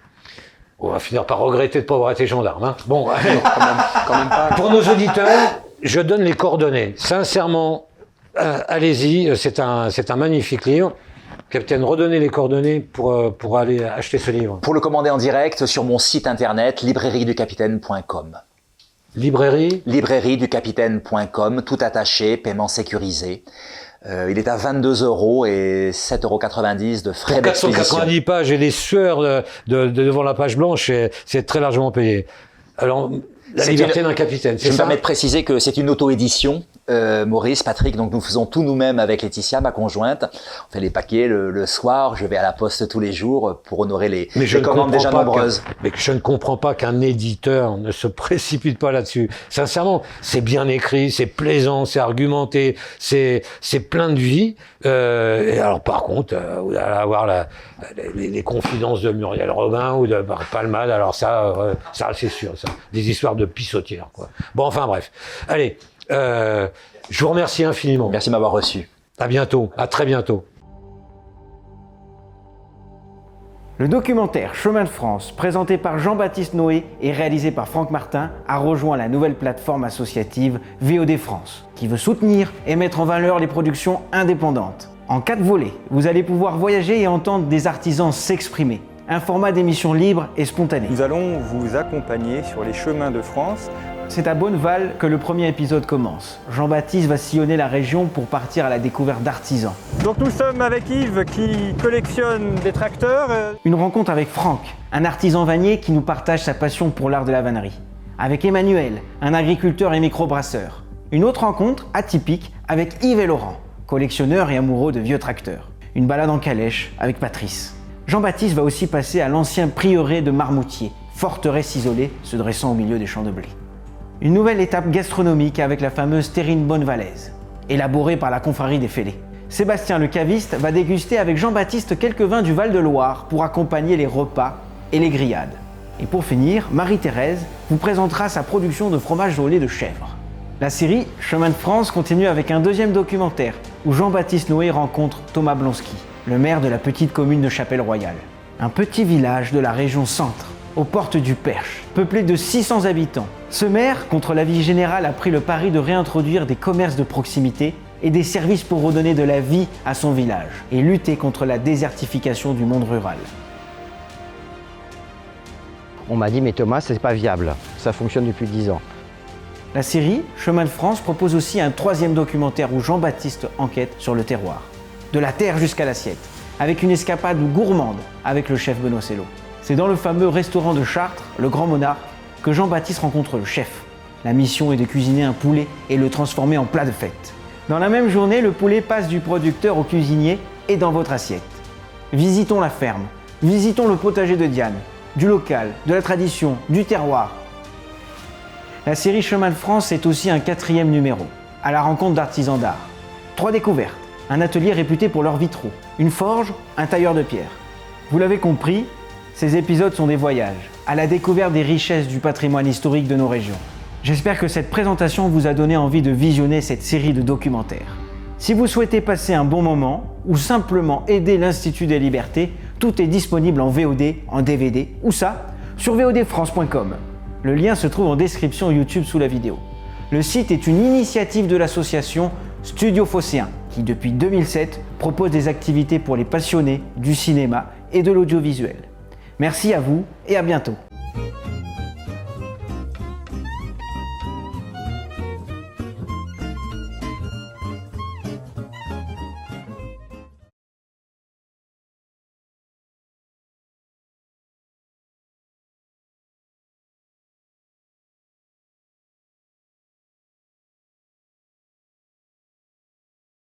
On va finir par regretter de ne pas avoir été gendarme. Hein. Bon, allez. Quand même pas. Pour nos auditeurs, je donne les coordonnées. Sincèrement, euh, allez-y, c'est un, c'est un magnifique livre. Capitaine, redonnez les coordonnées pour, euh, pour aller acheter ce livre. Pour le commander en direct sur mon site internet librairieducapitaine.com. Librairie? Librairieducapitaine.com, tout attaché, paiement sécurisé. Euh, il est à 22 euros et 7,90 euros de frais d'expédition. 490 pages et les sueurs de, de- de devant la page blanche, c'est- c'est très largement payé. Alors, la liberté d'un capitaine, Je me permets de préciser que c'est une auto-édition, euh, Maurice, Patrick, donc nous faisons tout nous-mêmes avec Laetitia, ma conjointe. On fait les paquets le, le soir, je vais à la poste tous les jours pour honorer les, Mais je les commandes déjà nombreuses. mais je ne comprends pas qu'un éditeur ne se précipite pas là-dessus. Sincèrement, c'est bien écrit, c'est plaisant, c'est argumenté, c'est plein de vie. Euh, et alors par contre, euh, vous allez avoir la, les, les confidences de Muriel Robin ou de Palmade. Alors ça, euh, ça c'est sûr, ça, des histoires de pissotières. Quoi. Bon, enfin bref. Allez, euh, je vous remercie infiniment. Merci de m'avoir reçu. À bientôt, à très bientôt. Le documentaire Chemin de France, présenté par Jean-Baptiste Noé et réalisé par Franck Martin, a rejoint la nouvelle plateforme associative VOD France, qui veut soutenir et mettre en valeur les productions indépendantes. En quatre volets, vous allez pouvoir voyager et entendre des artisans s'exprimer. Un format d'émission libre et spontané. Nous allons vous accompagner sur les chemins de France. C'est à Bonneval que le premier épisode commence. Jean-Baptiste va sillonner la région pour partir à la découverte d'artisans. Donc nous sommes avec Yves qui collectionne des tracteurs. Euh, Une rencontre avec Franck, un artisan vannier qui nous partage sa passion pour l'art de la vannerie. Avec Emmanuel, un agriculteur et microbrasseur. Une autre rencontre atypique avec Yves et Laurent, collectionneurs et amoureux de vieux tracteurs. Une balade en calèche avec Patrice. Jean-Baptiste va aussi passer à l'ancien prieuré de Marmoutier, forteresse isolée se dressant au milieu des champs de blé. Une nouvelle étape gastronomique avec la fameuse terrine bonnevalaise, élaborée par la confrérie des Fêlés. Sébastien le caviste va déguster avec Jean-Baptiste quelques vins du Val-de-Loire pour accompagner les repas et les grillades. Et pour finir, Marie-Thérèse vous présentera sa production de fromage au de chèvre. La série Chemin de France continue avec un deuxième documentaire où Jean-Baptiste Noé rencontre Thomas Blonski, le maire de la petite commune de Chapelle-Royale. Un petit village de la région centre, aux portes du Perche, peuplé de 600 habitants. Ce maire, contre l'avis général, a pris le pari de réintroduire des commerces de proximité et des services pour redonner de la vie à son village et lutter contre la désertification du monde rural. On m'a dit, mais Thomas, c'est pas viable. Ça fonctionne depuis 10 ans. La série Chemin de France propose aussi un troisième documentaire où Jean-Baptiste enquête sur le terroir. De la terre jusqu'à l'assiette, avec une escapade gourmande avec le chef Benoît Sello. C'est dans le fameux restaurant de Chartres, le Grand Monarque, que Jean-Baptiste rencontre le chef. La mission est de cuisiner un poulet et le transformer en plat de fête. Dans la même journée, le poulet passe du producteur au cuisinier et dans votre assiette. Visitons la ferme, visitons le potager de Diane, du local, de la tradition, du terroir. La série Chemin de France est aussi un quatrième numéro, à la rencontre d'artisans d'art. Trois découvertes, un atelier réputé pour leurs vitraux, une forge, un tailleur de pierre. Vous l'avez compris, ces épisodes sont des voyages, à la découverte des richesses du patrimoine historique de nos régions. J'espère que cette présentation vous a donné envie de visionner cette série de documentaires. Si vous souhaitez passer un bon moment ou simplement aider l'Institut des libertés, tout est disponible en VOD, en DVD, ou ça, sur vodfrance.com. Le lien se trouve en description YouTube sous la vidéo. Le site est une initiative de l'association Studio Phocéen, qui depuis 2007 propose des activités pour les passionnés du cinéma et de l'audiovisuel. Merci à vous et à bientôt.